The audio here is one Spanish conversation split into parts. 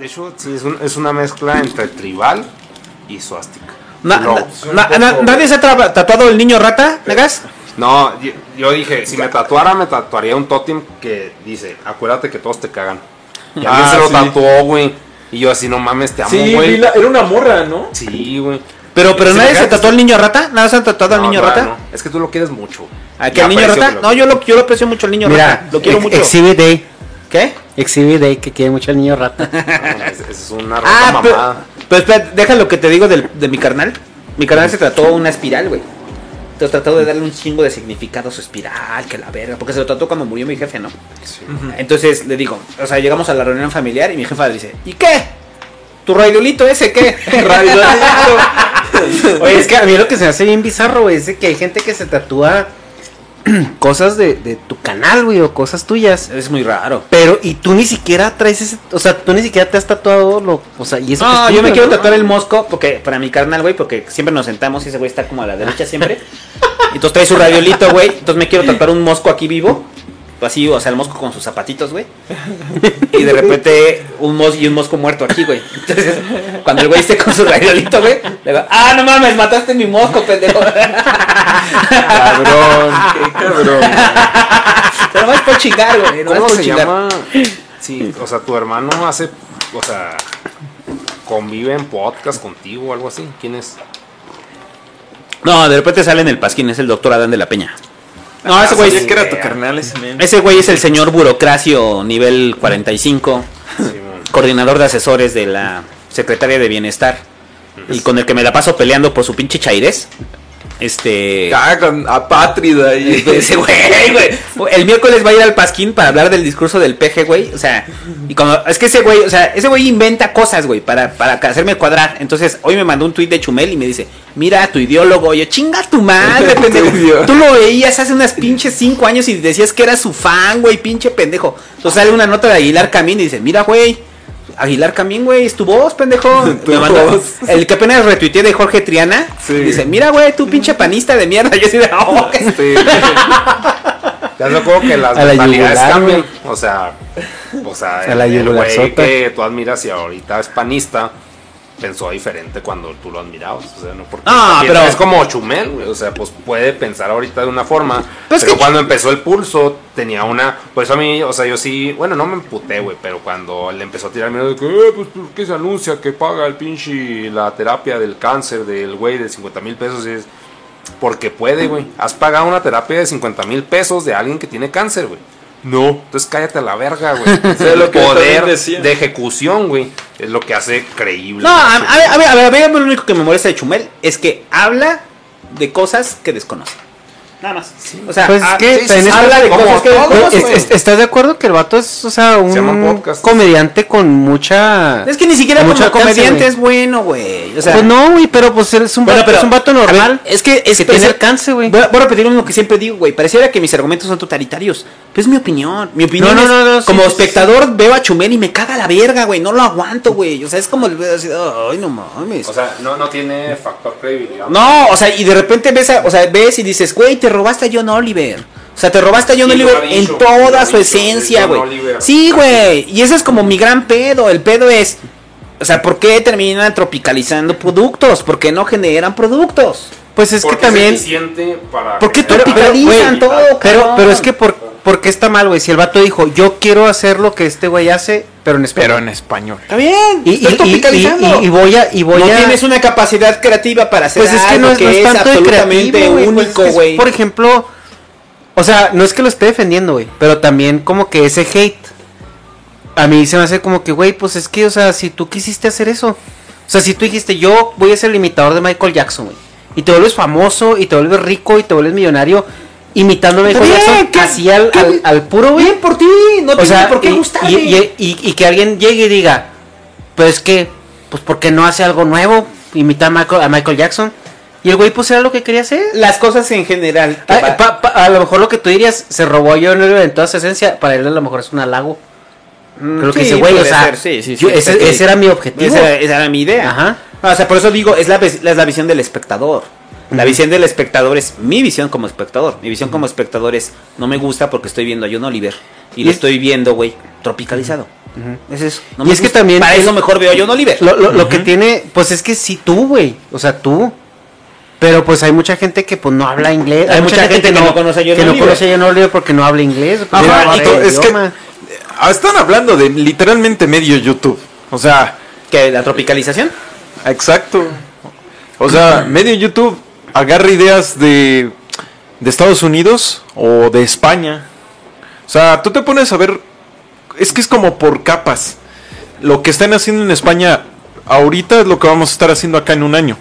De hecho, sí, es, un- es una mezcla entre tribal y suástica. Na- No, na- na- na- ¿Nadie se ha tra- tatuado el niño rata, Negas? No, yo, yo dije, si me tatuara, me tatuaría un tótem que dice, acuérdate que todos te cagan. Y alguien Ah, se lo sí. tatuó, güey. Y yo así, no mames, te amo, Sí, güey. la- era una morra, ¿no? Sí, güey. Pero, pero nadie se tatuó el niño rata. ¿Nada se han tatuado al niño rata? no. Es que tú lo quieres mucho. ¿A que Y al niño rata? que No, yo lo, yo lo aprecio mucho al niño rata. Lo quiero ex- mucho. Exhibit Day. ¿Qué? Exhibit Day, que quiere mucho al niño rata. No, es, es una rata Ah, pero, mamada. pero espera, deja lo que te digo del- de mi carnal. Mi carnal se trató una espiral, güey. Entonces trató de darle un chingo de significado a su espiral, que la verga, porque se lo trató cuando murió mi jefe, ¿no? Entonces le digo, o sea, llegamos a la reunión familiar y mi jefa le dice, ¿y qué? ¿Tu radiolito ese qué? Radiolito. Oye, es que a mí lo que se me hace bien bizarro, güey, es de que hay gente que se tatúa cosas de, de tu canal, güey, o cosas tuyas. es muy raro. Pero, y tú ni siquiera traes ese, o sea, tú ni siquiera te has tatuado lo, o sea, y eso No, yo me quiero ¿no? tatuar el mosco porque para mi carnal, güey, porque siempre nos sentamos y ese güey está como a la derecha siempre. Entonces trae su radiolito, güey. Entonces me quiero tatuar un mosco aquí vivo. Así, o sea, el mosco con sus zapatitos, güey. Y de repente un mosco y un mosco muerto aquí, güey. Entonces, cuando el güey esté con su radiolito, güey, le digo, ah, no mames, mataste mi mosco, pendejo. Cabrón, qué cabrón. Pero es por chingar, güey. No es ¿Cómo se chingar. llama? Sí, o sea, tu hermano hace, o sea, convive en podcast contigo o algo así. ¿Quién es? No, de repente sale en el pasquín, es el doctor Adán de la Peña. No, Ah, ese güey que era tu carnal ese ese güey es el señor burocracio nivel 45, Simón. coordinador de asesores de la Secretaria de Bienestar y con el que me la paso peleando por su pinche chairés. Este Ah, con apátrida ese güey, güey. El miércoles va a ir al Pasquín para hablar del discurso del peje, güey. O sea, y cuando, es que ese güey, o sea, ese güey inventa cosas, güey, para, para hacerme cuadrar. Entonces, hoy me mandó un tuit de Chumel y me dice, mira, tu ideólogo. Yo, chinga tu madre, pendejo. Tú lo veías hace unas pinches cinco años y decías que era su fan, güey, pinche pendejo. Entonces sale una nota de Aguilar Camín y dice, mira, güey. Aguilar Camín, güey, es tu voz, pendejo. Tu Me mandó- voz. el que apenas retuiteé de Jorge Triana. Sí. Dice, mira, güey, tú pinche panista de mierda. Yo así de, oh, Sí. Ya me acuerdo que las la mentalidades cambian. O sea, o sea, A la el, el güey que tú admiras y ahorita es panista, pensó diferente cuando tú lo admirabas. O sea, no porque Ah, pero- es como Chumel, güey. O sea, pues puede pensar ahorita de una forma. Pues pero que- cuando empezó el pulso, tenía una. Por eso a mí, o sea, yo sí, bueno, no me emputé, güey, pero cuando le empezó a tirar miedo de que, eh, pues, ¿por qué se anuncia que paga el pinche la terapia del cáncer del güey de 50 mil pesos? Y es, porque puede, güey. Has pagado una terapia de 50 mil pesos de alguien que tiene cáncer, güey. No. Entonces cállate a la verga, güey. es lo que poder de ejecución, güey, es lo que hace creíble. No, a, a ver, a ver, a ver, a ver, lo único que me molesta de Chumel es que habla de cosas que desconoce. Nada más. O sea, Pues ah, que sí, sí, habla de cosas que es- güey. es- ¿Estás de acuerdo que el vato es, o sea, un comediante con mucha... Es que ni siquiera como comediante es bueno, güey. O sea, Pues no, güey, pero pues es un, Bueno, vato, pero- es un vato a ver, normal. es que es que tiene alcance, güey. Voy, a- voy a repetir lo que siempre digo, güey. Pareciera que mis argumentos son totalitarios. Pero es mi opinión. Mi opinión No, es, no, no, como sí, espectador veo a Chumel y me caga la verga, güey. No lo aguanto, güey. O sea, es como el así, ay, no mames. O sea, no, no tiene factor credibilidad. no, o sea, y de repente ves, a- o sea, ves y dices, güey, te robaste a John Oliver. O sea, te robaste a John Sí, Oliver en toda su dicho, esencia, güey. Sí, güey. Y ese es como mi gran pedo. El pedo es, o sea, ¿por qué terminan tropicalizando productos? ¿Por qué no generan productos? Pues es que Porque también... ¿Por qué tropicalizan todo? Pero, pero es que por, ¿por qué está mal, güey? Si el vato dijo, yo quiero hacer lo que este güey hace, pero en español. Pero en español. Está bien, y, y- y- y- y voy a... Y voy no a tienes una capacidad creativa para hacer pues es que algo no es, no es tanto de absolutamente creativo, güey, pues único, es que güey. por ejemplo, o sea, no es que lo esté defendiendo, güey, pero también como que ese hate a mí se me hace como que, güey, pues es que, o sea, si tú quisiste hacer eso, o sea, si tú dijiste, yo voy a ser el imitador de Michael Jackson, güey, y te vuelves famoso y te vuelves rico y te vuelves millonario imitando a Michael bien, Jackson ¿qué- así al, al, al puro, güey. Bien por ti, no O tienes sea, por qué y, y, y- y- y que alguien llegue y diga, pues que, pues porque no hace algo nuevo, imita a Michael, a Michael Jackson. Y el güey pues era lo que quería hacer. Las cosas en general. Ah, va- pa- pa- a lo mejor lo que tú dirías, se robó a Oliver en toda su esencia, para él a lo mejor es un halago. Creo que dice, güey, o sea, ser, sí, sí, yo- sí, ese, ese era mi objetivo. Esa, era- esa era mi idea. Ajá. O sea, por eso digo, es la, es la visión del espectador. La visión del espectador es mi visión como espectador. Mi visión como espectador es, no me gusta porque estoy viendo a John Oliver. Y, Y lo es- estoy viendo, güey, tropicalizado. Es eso. No Y es que también Para es- eso mejor veo a John Oliver. Lo, lo- lo que tiene, pues es que sí tú, güey, o sea, tú. Pero pues hay mucha gente que pues no habla inglés. Hay mucha gente que no conoce a John que no Oliver. conoce a John Oliver porque no habla inglés. no habla es que idioma. ah, están hablando de literalmente medio YouTube. O sea, Que la tropicalización. exacto. O sea, medio YouTube agarra ideas de, de Estados Unidos o de España. O sea, tú te pones a ver, es que es como por capas. Lo que están haciendo en España ahorita es lo que vamos a estar haciendo acá en un año.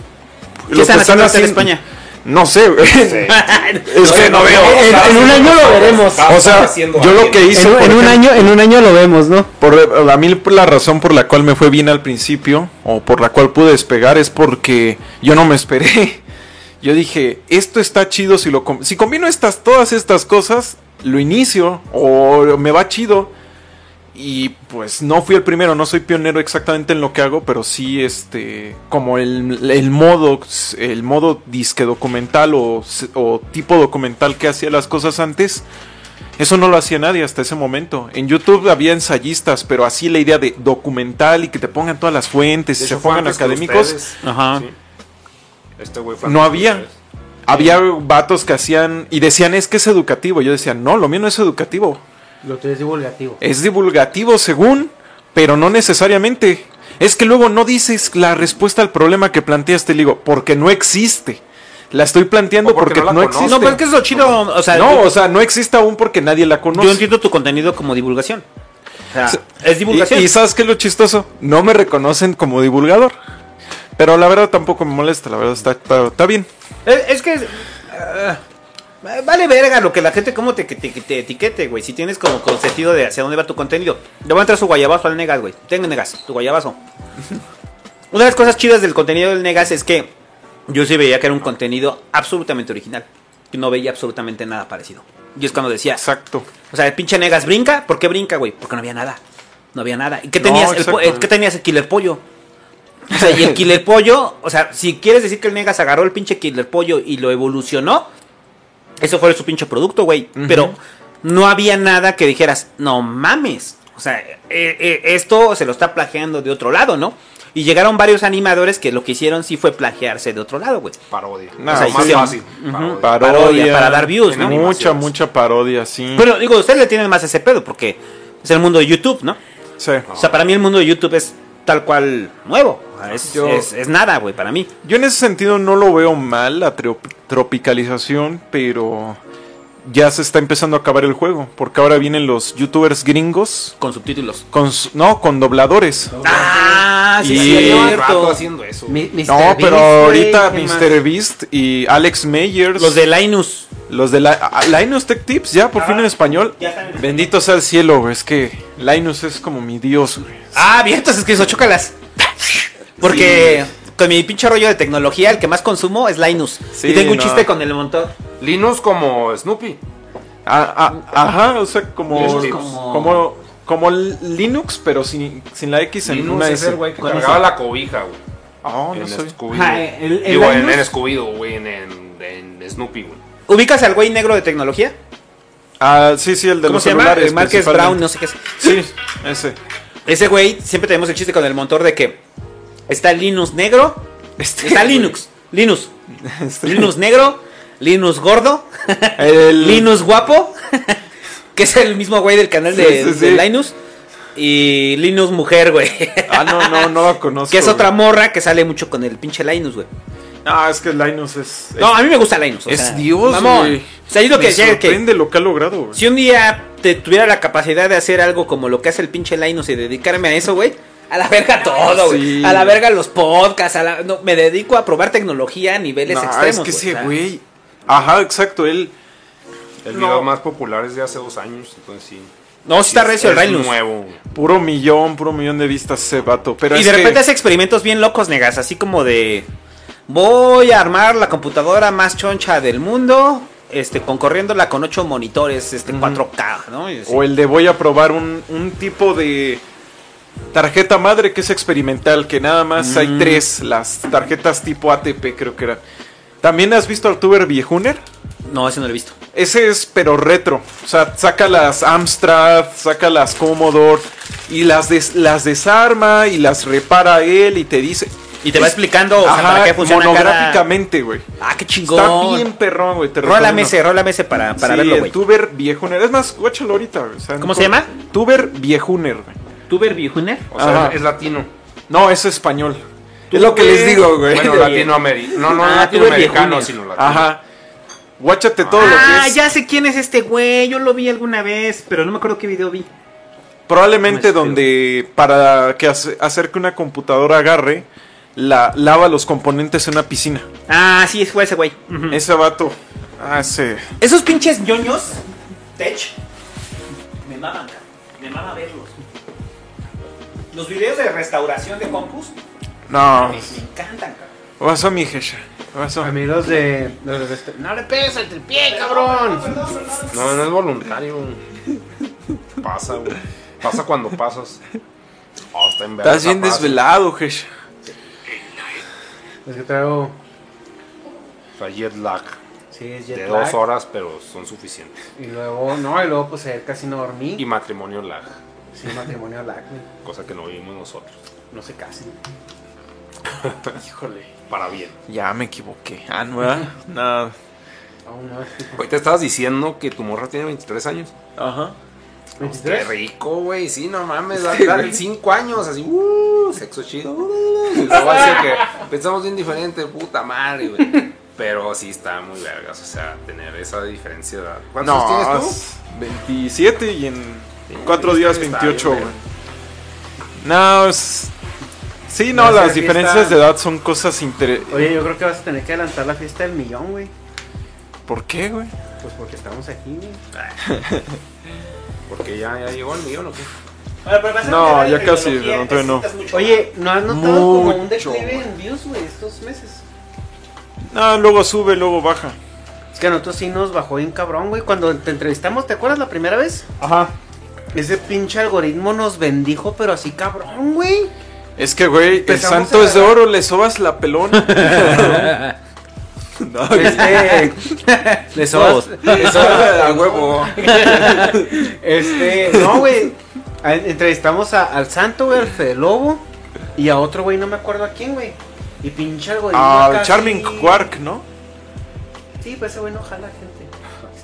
¿Qué están haciendo ahorita en España? No sé, es que no veo. En, en un año lo veremos. O sea, haciendo yo lo que hice En, un- año, en un año lo vemos, ¿no? por a mí la razón por la cual me fue bien al principio o por la cual pude despegar es porque yo no me esperé. Yo dije, esto está chido si lo com- si combino estas todas estas cosas, lo inicio o me va chido. Y pues no fui el primero, no soy pionero exactamente en lo que hago, pero sí este como el, el modo el modo disque documental o, o tipo documental que hacía las cosas antes. Eso no lo hacía nadie hasta ese momento. En YouTube había ensayistas, pero así la idea de documental y que te pongan todas las fuentes y se pongan académicos. Ajá. Sí. Este güey fue No había. Había vatos que hacían y decían es que es educativo. Yo decía, no, lo mío no es educativo. Lo tuyo es divulgativo. Es divulgativo según, pero no necesariamente. Es que luego no dices la respuesta al problema que planteaste, le digo, porque no existe. La estoy planteando O porque porque, no existe. No, pero es que es lo chido. O sea, No, yo, o sea, no existe aún porque nadie la conoce. yo entiendo tu contenido como divulgación. O sea, es divulgación. Y, y ¿sabes qué es lo chistoso? No me reconocen como divulgador. Pero la verdad tampoco me molesta, la verdad está, está, está bien. Es, es que. ah, vale verga lo que la gente como te, te, te- te etiquete, güey. Si tienes como con sentido de hacia dónde va tu contenido. Le voy a entrar su guayabazo al Negas, güey. Tenga Negas, tu guayabazo. Una de las cosas chidas del contenido del Negas es que yo sí veía que era un contenido absolutamente original. Y no veía absolutamente nada parecido. Y es cuando decía, Exacto. o sea, el pinche Negas brinca. ¿Por qué brinca, güey? Porque no había nada. No había nada. ¿Y qué No, tenías? el. ¿Qué tenías? El killer pollo. O sea, y el killer pollo, o sea, si quieres decir que el Negas agarró el pinche killer pollo y lo evolucionó, eso fue su pinche producto, güey. Pero no había nada que dijeras, no mames. O sea, eh, eh, esto se lo está plagiando de otro lado, ¿no? Y llegaron varios animadores que lo que hicieron sí fue plagiarse de otro lado, güey. Parodia. No, o sea, más sí. fácil. Parodia. Parodia, para dar views, ¿no? Mucha, mucha parodia, sí. Bueno, digo, ustedes le tienen más ese pedo porque es el mundo de YouTube, ¿no? Sí. O sea, para mí el mundo de YouTube es tal cual nuevo. Es, Yo- es- es nada, güey, para mí. Yo en ese sentido no lo veo mal, la tro- tropicalización, pero ya se está empezando a acabar el juego, porque ahora vienen los youtubers gringos, Con subtítulos. con, no, con dobladores. Ah, sí, Y- cierto. haciendo eso. Mi-. No, Beast, pero güey, ahorita ¿qué más? Mr. Beast y Alex Meyers. Los de Linus. Los de la, a- Linus Tech Tips, ya por fin en español. En. Bendito sea el cielo, güey. Es que Linus es como mi dios, güey. Ah, bien, entonces que eso, chócalas. Porque con mi pinche rollo de tecnología, el que más consumo es Linus. Sí, y tengo un no. chiste con el montón. Linus como Snoopy. Ah, ah, ajá, o sea, como, Linux como, como- como, Linux, pero sin, sin la X en Linus una es S. el güey que Con cargaba eso. la cobija, güey. Ah, no en soy. Scooby-Doo. Ajá, el- el Digo, en, Linus- en Scooby-Doo, güey, en, en, en Snoopy, güey. ¿Ubicas al güey negro de tecnología? Ah, sí, sí, el de ¿Cómo los se llama? celulares. Principalmente. Brown, no sé qué es. Sí, ese. Ese güey, siempre tenemos el chiste con el motor de que está Linux negro, Este, está Linux, Linux, Este. Linux negro, Linux gordo, El, Linux guapo, que es el mismo güey del canal de, Sí, de y Linux mujer, güey. Ah, no, no, no la conozco. que es otra morra que sale mucho con el pinche Linus, güey. Ah, es que Linus es. No, a mí me gusta Linus. o es sea, Dios, mamón. güey. O sea, yo lo que Me decía es que sorprende lo que ha logrado, güey. si un día te tuviera la capacidad de hacer algo como lo que hace el pinche Linus y dedicarme a eso, güey. A la verga todo, güey. Sí. A la verga los podcasts. A la... no, me dedico a probar tecnología a niveles No, extremos. es que ese güey. Ajá, exacto, él. El No. video más popular es de hace dos años, entonces sí. No, sí está recio el es Linus. nuevo. Puro millón, puro millón de vistas ese vato. Pero Y es de que- repente hace experimentos bien locos, negas. Así como de. Voy a armar la computadora más choncha del mundo. Este, concorriéndola con ocho monitores, este, 4K, ¿no? Así. O el de voy a probar un, un tipo de tarjeta madre que es experimental, que nada más hay Mm. tres, las tarjetas tipo ATP creo que eran. ¿También has visto al tuber viejuner? No, ese no lo he visto. Ese es pero retro. O sea, saca las Amstrad, saca las Commodore y las, des- las desarma y las repara él y te dice... Y te va explicando o sea, Ajá, para qué funciona monográficamente, güey. Ah, qué chingón. Está bien perrón, güey. te Rola recomiendo. ese, rola ese para, para Sí, verlo, güey. tuber viejuner. Es más, guáchalo ahorita, güey. o sea, ¿Cómo se llama? Tuber viejuner, güey. ¿Tuber viejuner? O sea, Ajá. es latino. No, es español. Es lo que les digo, güey. Bueno, latinoamericano. No, no, Ah, latinoamericano, sino latino. Ajá. Guáchate todo lo Ah, que es. ya sé quién es este güey. Yo lo vi alguna vez, pero no me acuerdo qué video vi. Probablemente Este- donde para que hace- hacer que una computadora agarre, la lava los componentes en una piscina. Ah, sí, fue ese güey. Ese vato. Ah, ese. Esos pinches ñoños, Tech, me maman. Me mama verlos. Los videos de restauración de compus No. me, me encantan, cabrón. ¿Qué pasó, mi jecha? ¿Qué pasó? A mí los de. Los de este- no le pegues al tripié, cabrón. No, no es voluntario. Pasa, güey. Pasa cuando pasas. Oh, está en Estás bien desvelado, jecha. Es que traigo. O sea, jet lag. Sí, es jet De lag. dos horas, pero son suficientes. Y luego, no, y luego pues ayer casi no dormí. Y matrimonio lag. Sí, matrimonio lag, güey. Cosa que no vivimos nosotros. No sé casi. Híjole. Para bien. Ya me equivoqué. Ah, no. Nada. Aún no, te estabas diciendo que tu morra tiene 23 años. Ajá. Qué 23. rico, güey. Sí, no mames. Sí, Dale güey. 5 años, así. Uh, sexo chido. Uh, que pensamos bien diferente, puta madre, güey. Pero sí está muy vergas, o sea, tener esa diferencia de edad. ¿Cuántos No, tienes tú? es 27 y en Sí, 4 días está 28, bien, güey. No, es... Sí, no, Va a las diferencias fiesta. de edad son cosas interesantes. Oye, yo creo que vas a tener que adelantar la fiesta del millón, güey. ¿Por qué, güey? Pues porque estamos aquí, güey. Porque ya, ya llegó el millón o qué. Bueno, pero No, ya casi, pero no. Oye, ¿no has notado como un declive en views, güey, estos meses? No, luego sube, luego baja. Es que a nosotros sí nos bajó bien cabrón, güey. Cuando te entrevistamos, ¿te acuerdas la primera vez? Ajá. Ese pinche algoritmo nos bendijo, pero así cabrón, güey. Es que, güey, el santo es de oro, le sobas la pelona. no, Este. Le sobas. Sobas a huevo. Este. No, güey. A- Entrevistamos a- al santo, güey, al Fede Lobo. Y a otro, güey, no me acuerdo a quién, güey. Y pinche algoritmo. Ah, acá Charming Quark, ¿no? Sí, pues ese güey no jala gente.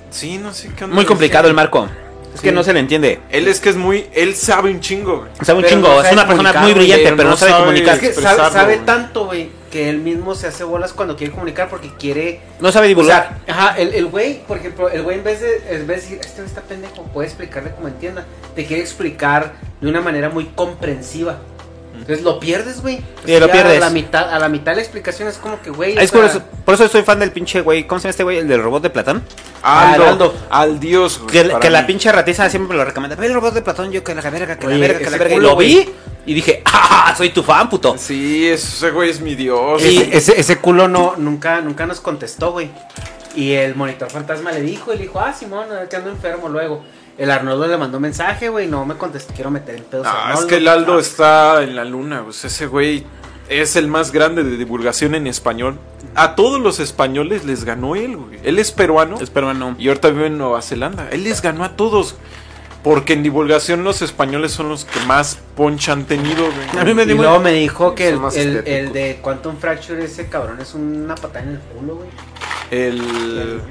Sí, no sé qué onda. Muy complicado el marco. Es que no se le entiende. Él es que es muy. Él sabe un chingo, güey. Sea, un Pero chingo. no es sabe una persona muy brillante, pero no no sabe sabe- comunicar. Es que sabe, sabe tanto, güey, que él mismo se hace bolas cuando quiere comunicar porque quiere. No sabe O divulgar. sea, ajá, el el güey, por ejemplo, el güey en vez de, en vez de decir, este güey está pendejo, puede explicarle como entienda, te quiere explicar de una manera muy comprensiva. Entonces lo pierdes, güey. Sí, lo pierdes. A la mitad, a la mitad de la explicación es como que, güey. Es o por eso, por eso soy fan del pinche güey. ¿Cómo se llama este güey? El del robot de Platón. Aldo, Ah, Aldo. al dios. güey, Que, la pinche ratiza siempre lo recomienda. Ve el robot de Platón, yo que la verga, que la verga, que la verga. Y culo, lo vi y dije, ¡ah! Soy tu fan, puto. Sí, ese güey es mi dios. Ese, ese, ese culo no, nunca, nunca nos contestó, güey. Y el monitor fantasma le dijo, y le dijo, ah, Simón, que ando enfermo luego. El Arnoldo le mandó mensaje, güey, no me contestó, quiero meter el pedo. a Ah, es que el Aldo está en la luna, pues ese güey es el más grande de divulgación en español. A todos los españoles les ganó él, güey. Él es peruano Es peruano. y ahorita vive en Nueva Zelanda. Él les ganó a todos. Porque en divulgación los españoles son los que más poncha han tenido, güey. A mí me Y muy- luego me dijo que el, el, el de Quantum Fracture, ese cabrón, es una patada en el culo, güey. El,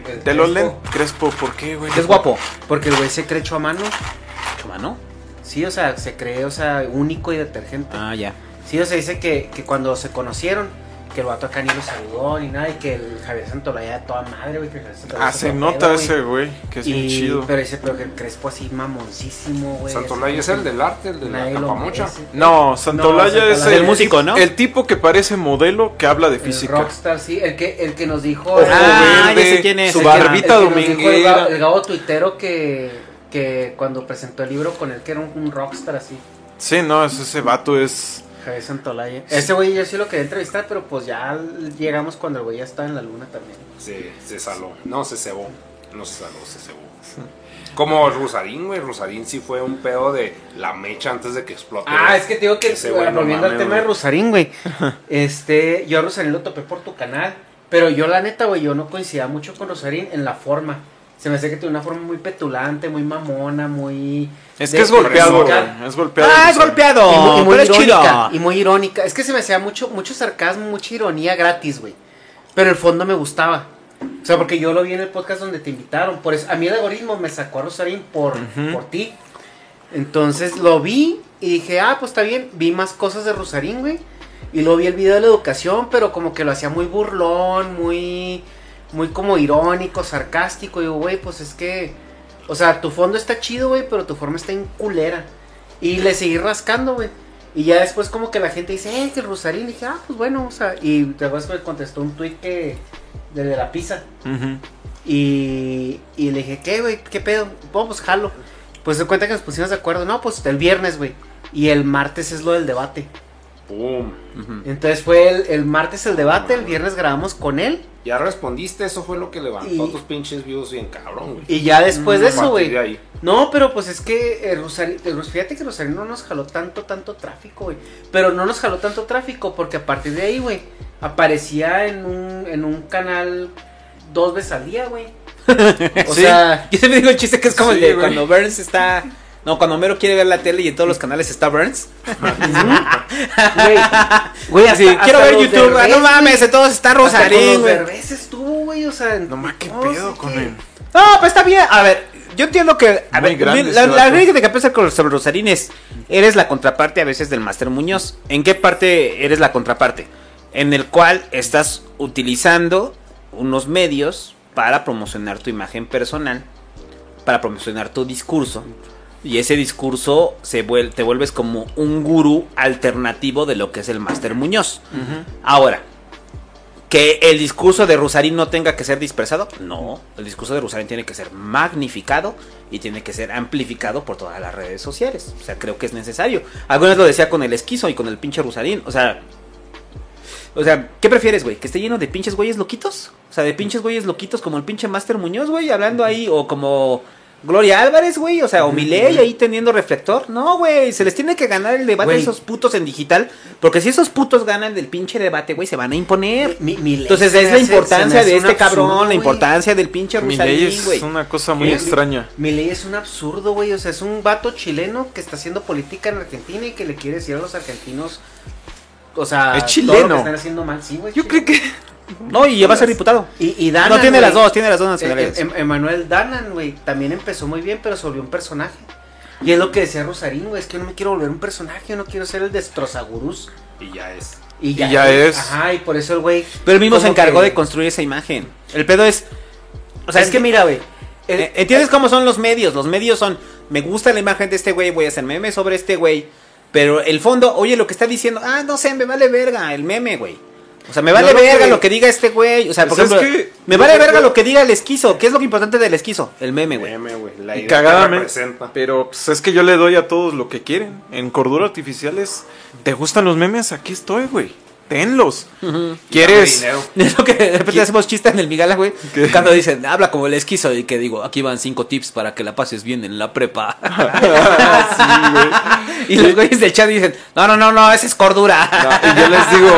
el de los Crespo. ¿por qué, güey? Es guapo. Porque el güey se cree hecho a. Sí, o sea, se cree, o sea, único y detergente. Ah, ya. Sí, o sea, dice que, que cuando se conocieron, que el vato acá ni lo saludó ni nada, y que el Javier Santolaya de toda madre, güey. Que el Javier Santolaya Ah, se nota pedo, ese güey, que es bien Y- chido. Pero dice, pero que el Crespo así mamoncísimo, güey. Santolaya es el del arte, el de la merece. No, Santolaya No, es el, es músico, ¿no? El tipo que parece modelo que habla de El física. rockstar, sí, el que, el que nos dijo... Ojo Ah, verde, ya sé quién es. su El barbita el el, dominguera. Gabo, el Gabo tuitero que, que cuando presentó el libro con él, que era un, un rockstar así. Sí, no, es- ese vato es. Javier Santolaya. Ese güey yo sí lo quería entrevistar, pero pues ya llegamos cuando el güey ya estaba en la luna también. Se, se saló. No, se cebó. No se saló, se cebó. Como Rosarín, güey. Rosarín sí fue un pedo de la mecha antes de que explote. Ah, es que te digo que Ese volviendo al tema de güey. Rosarín, güey. Este, yo a Rosarín lo topé por tu canal, pero yo la neta, güey, yo no coincidía mucho con Rosarín en la forma. Se me hace que tiene una forma muy petulante, muy mamona, muy Es que es golpeado, güey. Es golpeado. Ah, es golpeado. y muy, y muy pero es irónica, chido. y muy irónica. Es que se me hacía mucho, mucho sarcasmo, mucha ironía gratis, güey. Pero el fondo me gustaba. O sea, porque yo lo vi en el podcast donde te invitaron. Por eso, a mí el algoritmo me sacó a Rosarín por, por ti. Entonces lo vi y dije, ah, pues está bien. Vi más cosas de Rosarín, güey. Y luego vi el video de la educación, pero como que lo hacía muy burlón, muy, muy como irónico, sarcástico. Y digo, güey, pues es que, o sea, tu fondo está chido, güey, pero tu forma está en culera. Y le seguí rascando, güey. Y ya después como que la gente dice, eh, que Rosarín. Y dije, ah, pues bueno, o sea. Y te acuerdas que me contestó un tweet que, de, de la pizza. Y, y le dije, ¿qué, güey? ¿Qué pedo? Bueno, pues jalo. Pues se cuenta que nos pusimos de acuerdo. No, pues el viernes, güey. Y el martes es lo del debate. Pum. Entonces fue el, el martes el debate, el viernes grabamos con él. Ya respondiste, eso fue lo que levantó Y- tus pinches views bien cabrón, güey. Y ya después de eso, güey. de. No, pero pues es que el Rosario, el Ros- fíjate que Rosario no nos jaló tanto, tanto tráfico, güey. Pero no nos jaló tanto tráfico porque a partir de ahí, güey, aparecía en un, en un canal dos veces al día, güey. O Sí. sea, Yo siempre digo el chiste que es como Sí, el de cuando Burns está. No, cuando Homero quiere ver la tele y en todos los canales está Burns. güey, güey, Así, hasta- quiero hasta ver YouTube. ah, Derbez, no mames, en todos está Rosarín, los güey. Derbez estuvo, güey, o sea, No más, qué pedo con él. No, pues está bien. A ver, yo entiendo que. A Muy ver, la, la regla que con sobre Rosarín es: eres la contraparte a veces del Master Muñoz. ¿En qué parte eres la contraparte? En el cual estás utilizando unos medios para promocionar tu imagen personal, para promocionar tu discurso. Y ese discurso se vuel- te vuelves como un gurú alternativo de lo que es el Master Muñoz. Ahora, que el discurso de Rosarín no tenga que ser dispersado, no. El discurso de Rosarín tiene que ser magnificado y tiene que ser amplificado por todas las redes sociales. O sea, creo que es necesario. Algunas lo decía con el esquizo y con el pinche Rosarín. O sea, o sea, ¿qué prefieres, güey? ¿Que esté lleno de pinches güeyes loquitos? O sea, de pinches güeyes loquitos como el pinche Master Muñoz, güey, hablando ahí, o como Gloria Álvarez, güey, o sea, o Milei ahí teniendo reflector. No, güey, se les tiene que ganar el debate a esos putos en digital, porque si esos putos ganan del pinche debate, güey, se van a imponer. Mi- mi ley Entonces es la importancia hace de este cabrón, absurdo, la importancia del pinche Rosarín, es una cosa muy ¿Qué? extraña. Mi ley es un absurdo, güey. O sea, es un vato chileno que está haciendo política en Argentina y que le quiere decir a los argentinos. O sea, Es todo chileno. lo que están haciendo mal. Sí, güey. Yo creo que. No, y ya va a ser diputado. Y, y Danan, no tiene las dos, tiene las dos eh, nacionalidades. eh, Emanuel Danan, güey, también empezó muy bien, pero se volvió un personaje. Y es lo que decía Rosarín, güey, es que yo no me quiero volver un personaje, yo no quiero ser el destrozagurús. Y ya es. Y ya, Y ya güey. es. Ajá, y por eso el güey. Pero él mismo se encargó que- de construir esa imagen. El pedo es. O sea, es que mira, güey. el- Eh, ¿Entiendes cómo son los medios? Los medios son, me gusta la imagen de este güey, voy a hacer memes sobre este güey. Pero el fondo, oye, lo que está diciendo, ah, no sé, me vale verga el meme, güey. O sea, me vale verga que- lo que diga este güey. O sea, por Pues es ejemplo, que- me vale verga lo que diga el esquizo. ¿Qué es lo que importante del esquizo? El meme, güey. Meme, güey. La Y idea que cagadamente. representa. Pero pues, es que yo le doy a todos lo que quieren. En Cordura Artificiales, ¿te gustan los memes? Aquí estoy, güey. Tenlos. ¿Quieres? Es lo que de repente hacemos chistes en el Migala, güey. ¿Qué? Cuando dicen, habla como el esquizo. Y que digo, aquí van cinco tips para que la pases bien en la prepa. Y los güeyes del chat dicen, no, no, no, no, esa es cordura. No, y yo les digo,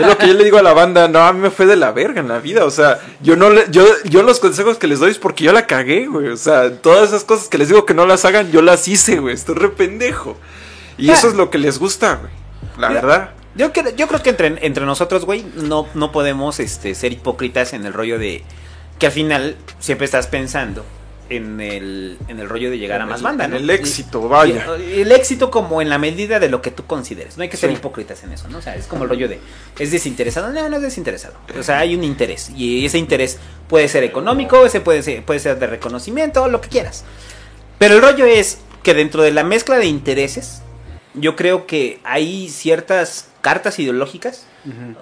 es lo que yo le digo a la banda, no, a mí me fue de la verga en la vida, o sea, yo no le, yo, yo los consejos que les doy es porque yo la cagué, güey, o sea, todas esas cosas que les digo que no las hagan, yo las hice, güey, estoy re pendejo. Y eso es lo que les gusta, güey, la Mira, verdad. Yo, creo- yo creo que entre, entre nosotros, güey, no, no podemos este, ser hipócritas en el rollo de que al final siempre estás pensando en el, en el rollo de llegar a más el- banda, en ¿no? el éxito, vaya. El éxito como en la medida de lo que tú consideres. No hay que ser Sí. hipócritas en eso, ¿no? O sea, es como el rollo de, ¿es desinteresado? No, no es desinteresado. O sea, hay un interés. Y ese interés puede ser económico, ese puede ser, puede ser de reconocimiento, lo que quieras. Pero el rollo es que dentro de la mezcla de intereses, yo creo que hay ciertas cartas ideológicas,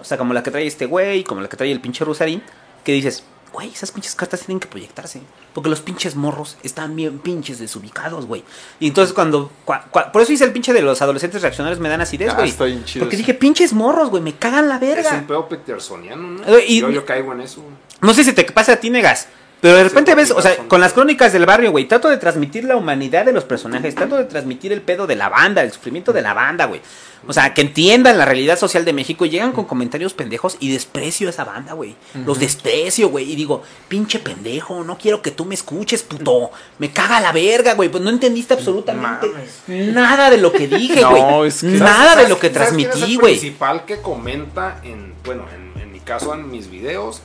o sea, como la que trae este güey, como la que trae el pinche Rusarín, que dices, güey, esas pinches cartas tienen que proyectarse, porque los pinches morros están bien pinches desubicados, güey. Y entonces cuando, cua- cua- por eso hice el pinche de los adolescentes reaccionarios me dan acidez, Ah, güey. chido porque dije, pinches morros, güey, me cagan la Es verga. un pedo petersoniano, ¿no? Eh, y- yo, yo caigo en eso. No sé si te pasa a ti, Negas. Pero de repente ves, o sea, con las crónicas del barrio, güey, trato de transmitir la humanidad de los personajes, trato de transmitir el pedo de la banda, el sufrimiento de la banda, güey. O sea, que entiendan la realidad social de México y llegan con comentarios pendejos y desprecio a esa banda, güey. Los desprecio, güey. Y digo, pinche pendejo, no quiero que tú me escuches, puto. Me caga la verga, güey. Pues no entendiste absolutamente nada de lo que dije, No, güey. es que- Nada de ¿Sabes- lo que transmití, el güey. principal que comenta en, bueno, en, en mi caso, en mis videos,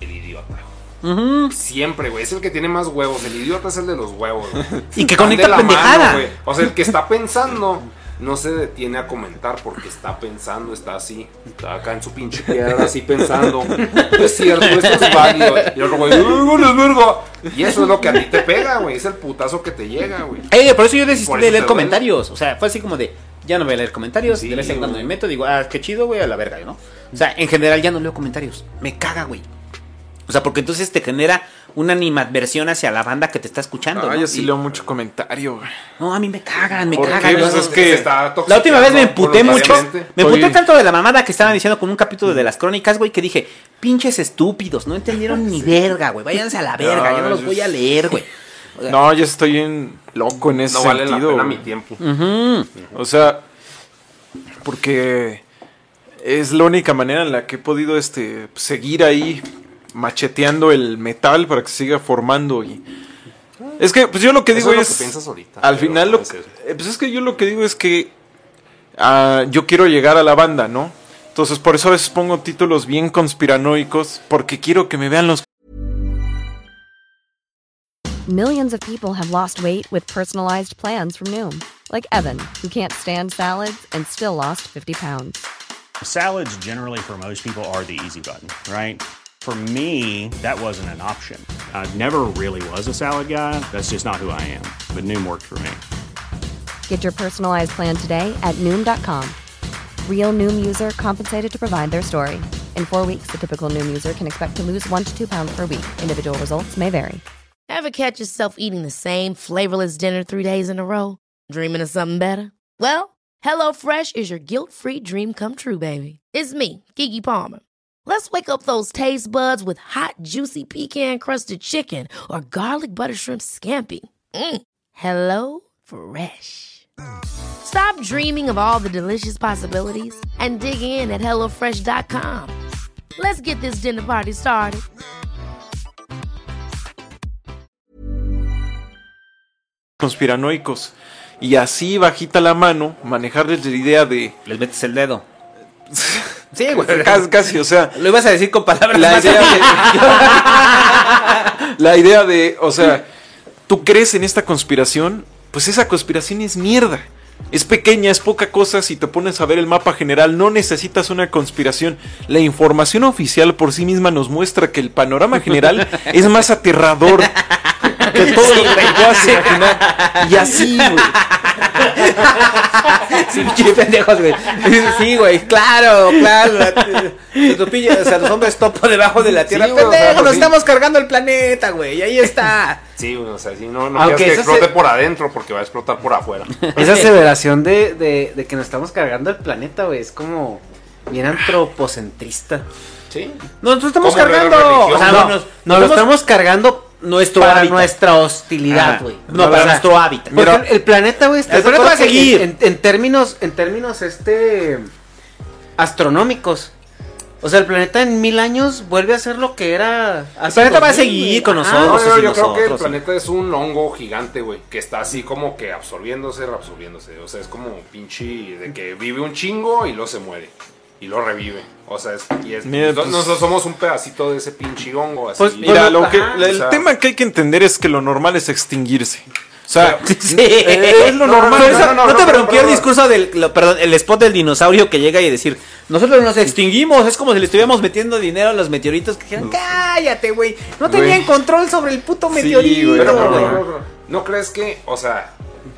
el idiota. Siempre, güey. Es el que tiene más huevos. El idiota es el de los huevos. güey. Y que conecta la pendejada. mano, o sea, el que está pensando no se detiene a comentar porque está pensando, está así. Está acá en su pinche piedra, así pensando. Es cierto, esto es válido. Y el otro güey. Y eso es lo que a ti te pega, güey. Es el putazo que te llega, güey. Eh, por eso yo desistí de leer duele. comentarios. O sea, fue así como de, ya no voy a leer comentarios. Sí, de vez en cuando me meto, digo, ah, qué chido, güey, a la verga, ¿no? O sea, en general ya no leo comentarios. Me caga, güey. O sea, porque entonces te genera una animadversión hacia la banda que te está escuchando. Ah, ¿no? yo sí Y- leo mucho comentario, güey. No, a mí me cagan, me ¿Por qué? cagan. Pues yo- es que- Se está La última vez me emputé mucho. Me emputé tanto de la mamada que estaban diciendo con un capítulo de las crónicas, güey, que dije, pinches estúpidos, no entendieron ni verga, güey. Váyanse a la verga, No, yo no los yo- voy a leer, güey. O sea, No, yo estoy en loco en ese No vale la sentido. pena güey. mi tiempo. O sea, porque es la única manera en la que he podido este seguir ahí macheteando el metal para que se siga formando y es que pues yo lo que Eso digo es lo es, que piensas ahorita, al final lo eso. eh, pues es que yo lo que digo es que ah, yo quiero llegar a la banda, ¿no? Entonces por eso a veces pongo títulos bien conspiranoicos porque quiero que me vean los Millions of people have lost weight with personalized plans from Noom, like Evan, who can't stand salads and still lost 50 pounds. Salads, generally, for most people, are the easy button, right? For me, that wasn't an option. I never really was a salad guy. That's just not who I am. But Noom worked for me. Get your personalized plan today at Noom.com. Real Noom user compensated to provide their story. In four weeks, the typical Noom user can expect to lose one to two pounds per week. Individual results may vary. Ever catch yourself eating the same flavorless dinner three days in a row? Dreaming of something better? Well, HelloFresh is your guilt free dream come true, baby. It's me, Kiki Palmer. Let's wake up those taste buds with hot, juicy pecan crusted chicken or garlic butter shrimp scampi. Mm. Hello Fresh. Stop dreaming of all the delicious possibilities and dig in at HelloFresh.com. Let's get this dinner party started. conspiranoicos y así bajita la mano manejarles la idea de Les metes el dedo. Sí, güey. casi, casi, o sea, Lo ibas a decir con palabras la más- idea de, la idea de, o sea, tú crees en esta conspiración, pues esa conspiración es mierda. Es pequeña, es poca cosa si te pones a ver el mapa general, no necesitas una conspiración. La información oficial por sí misma nos muestra que el panorama general es más aterrador que todo lo que te puedas imaginar. Y así, güey. sí, pendejos, güey. Sí, güey, claro, claro. Se o sea, los hombres topo debajo de la tierra. Sí, güey, o sea, Pendejo, pues nos sí. estamos cargando el planeta, güey. Y ahí está. Sí, güey, o sea, sí, no, no Aunque quieras que explote se- por adentro porque va a explotar por afuera. Esa aseveración de, de, de que nos estamos cargando el planeta, güey, es como bien antropocentrista. Sí. Nosotros estamos ¿Cómo de cargando. O sea, no, no, nos, nos lo estamos cargando nuestro para hábitat. nuestra hostilidad, güey. No, O para nuestro hábitat. Porque Mira. el, planeta, güey, ¿estás El planeta va a seguir. En, en- en términos, en términos, este, astronómicos. O sea, el planeta en mil años vuelve a ser lo que era. El planeta va a seguir con Ajá. No, nosotros. yo, creo que el nosotros, sí. planeta es un hongo gigante, güey, que está así como que absorbiéndose, reabsorbiéndose. O sea, es como pinche de que vive un chingo y luego se muere. Y lo revive. O sea, es, y es- Mira, nosotros, pues- nosotros somos un pedacito de ese pinche hongo. Así. Pues, Mira, Bueno, lo que, ajá, el o sea- tema que hay que entender es que lo normal es extinguirse. O sea, Sí. es lo No, normal. No, eso, no, no, no, te bronqueó el discurso del, lo- perdón, el spot del dinosaurio que llega y decir, nosotros nos extinguimos, es como si le estuviéramos metiendo dinero a los meteoritos que dijeron, cállate, güey, no tenían control sobre el puto Sí, meteorito, güey, Pero, pero, güey". pero, pero, ¿no crees que, o sea,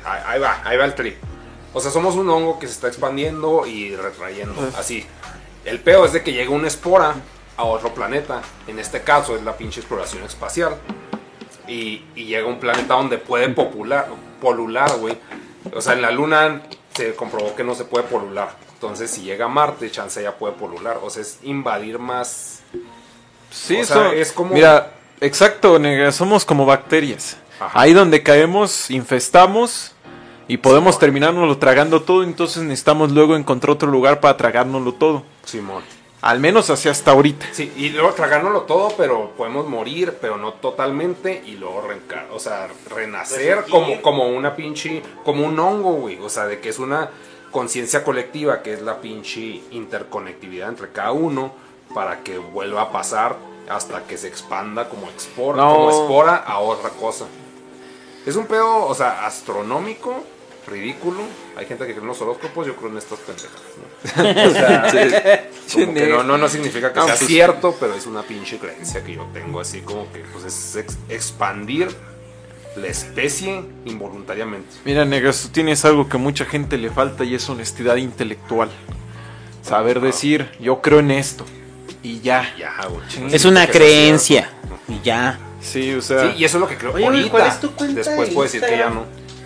ahí, ahí va, ahí va el trip? O sea, somos un hongo que se está expandiendo y retrayendo, así. El peo es de que llega una espora a otro planeta. En este caso es la pinche exploración espacial. Y, y llega a un planeta donde puede popular, polular, güey. O sea, en la luna se comprobó que no se puede polular. Entonces, si llega a Marte, chance ya puede polular. O sea, es invadir más. Sí, O eso, sea, es como- Mira, exacto, nega, somos como bacterias. Ajá. Ahí donde caemos, infestamos y podemos terminárnoslo tragando todo, entonces necesitamos luego encontrar otro lugar para tragárnoslo todo. Simón. Al menos así hasta ahorita. Sí, y luego tragárnoslo todo, pero podemos morir, pero no totalmente, y luego reencar, o sea, renacer como, como una pinche, como un hongo, güey, o sea, de que es una conciencia colectiva, que es la pinche interconectividad entre cada uno, para que vuelva a pasar hasta que se expanda como espora, No. como espora a otra cosa. Es un pedo, o sea, astronómico, ridículo. Hay gente que cree en los horóscopos, yo creo en estas pendejas. ¿no? O sea, como que no, no, no significa que Ah, sea pues- cierto, pero es una pinche creencia que yo tengo, así como que pues, es ex- expandir la especie involuntariamente. Mira, negas, tú tienes algo que mucha gente le falta y es honestidad intelectual. Saber decir, yo creo en esto. Y ya. Ya. Es una creencia. Y ya. Sí, o sea. Sí, y eso es lo que creo Oye, güey, ahorita. ¿cuál es tu cuenta Después de puedo decir que ya no.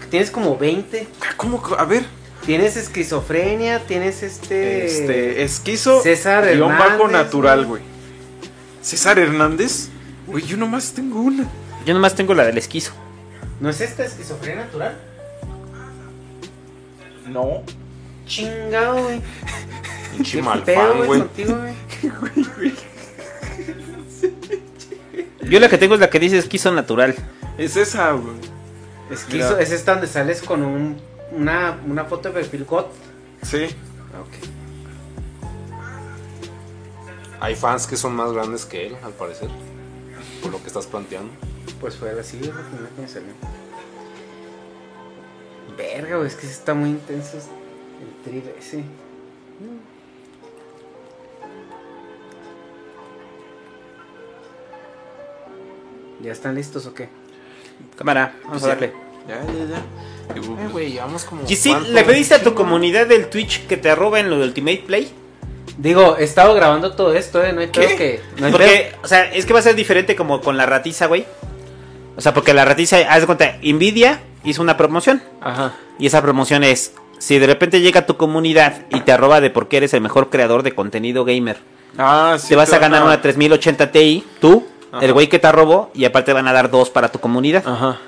Tienes como 20. ¿Cómo? que- A ver. Tienes esquizofrenia, tienes este. Este, esquizo. César guion bajo Hernández, natural, güey. César Hernández. Güey, yo nomás tengo una. Yo nomás tengo la del esquizo. ¿No es esta esquizofrenia natural? No. Chingado, güey. Pinche ¿Qué malfan, pedo, güey, güey. contigo, güey? Yo la que tengo es la que dice esquizo natural. Es esa, güey. Esquizo, Mira. es esta donde sales con un, una, una foto de perfil GOT. Sí. Hay fans que son más grandes que él, al parecer. Por lo que estás planteando. Pues fue así, es primero que me salió. Verga, güey, es que está muy intenso el trip ese. ¿Ya están listos o qué? Cámara, vamos a darle. Ya, ya, ya. Y, Eh, güey, llevamos como. ¿Y sí, le pediste a tu comunidad del Twitch que te arroben lo de Ultimate Play? Digo, he estado grabando todo esto, eh, no hay pedo que... No hay pedo. Porque, o sea, es que va a ser diferente como con la ratiza, güey. O sea, porque la ratiza, haz de cuenta, Nvidia hizo una promoción. Ajá. Y esa promoción es, si de repente llega a tu comunidad y te arroba de por qué eres el mejor creador de contenido gamer, Ah, sí. te vas a ganar una 3080 Ti, tú, Ajá. el güey que te arrobó, y aparte van a dar dos para tu comunidad. Ajá.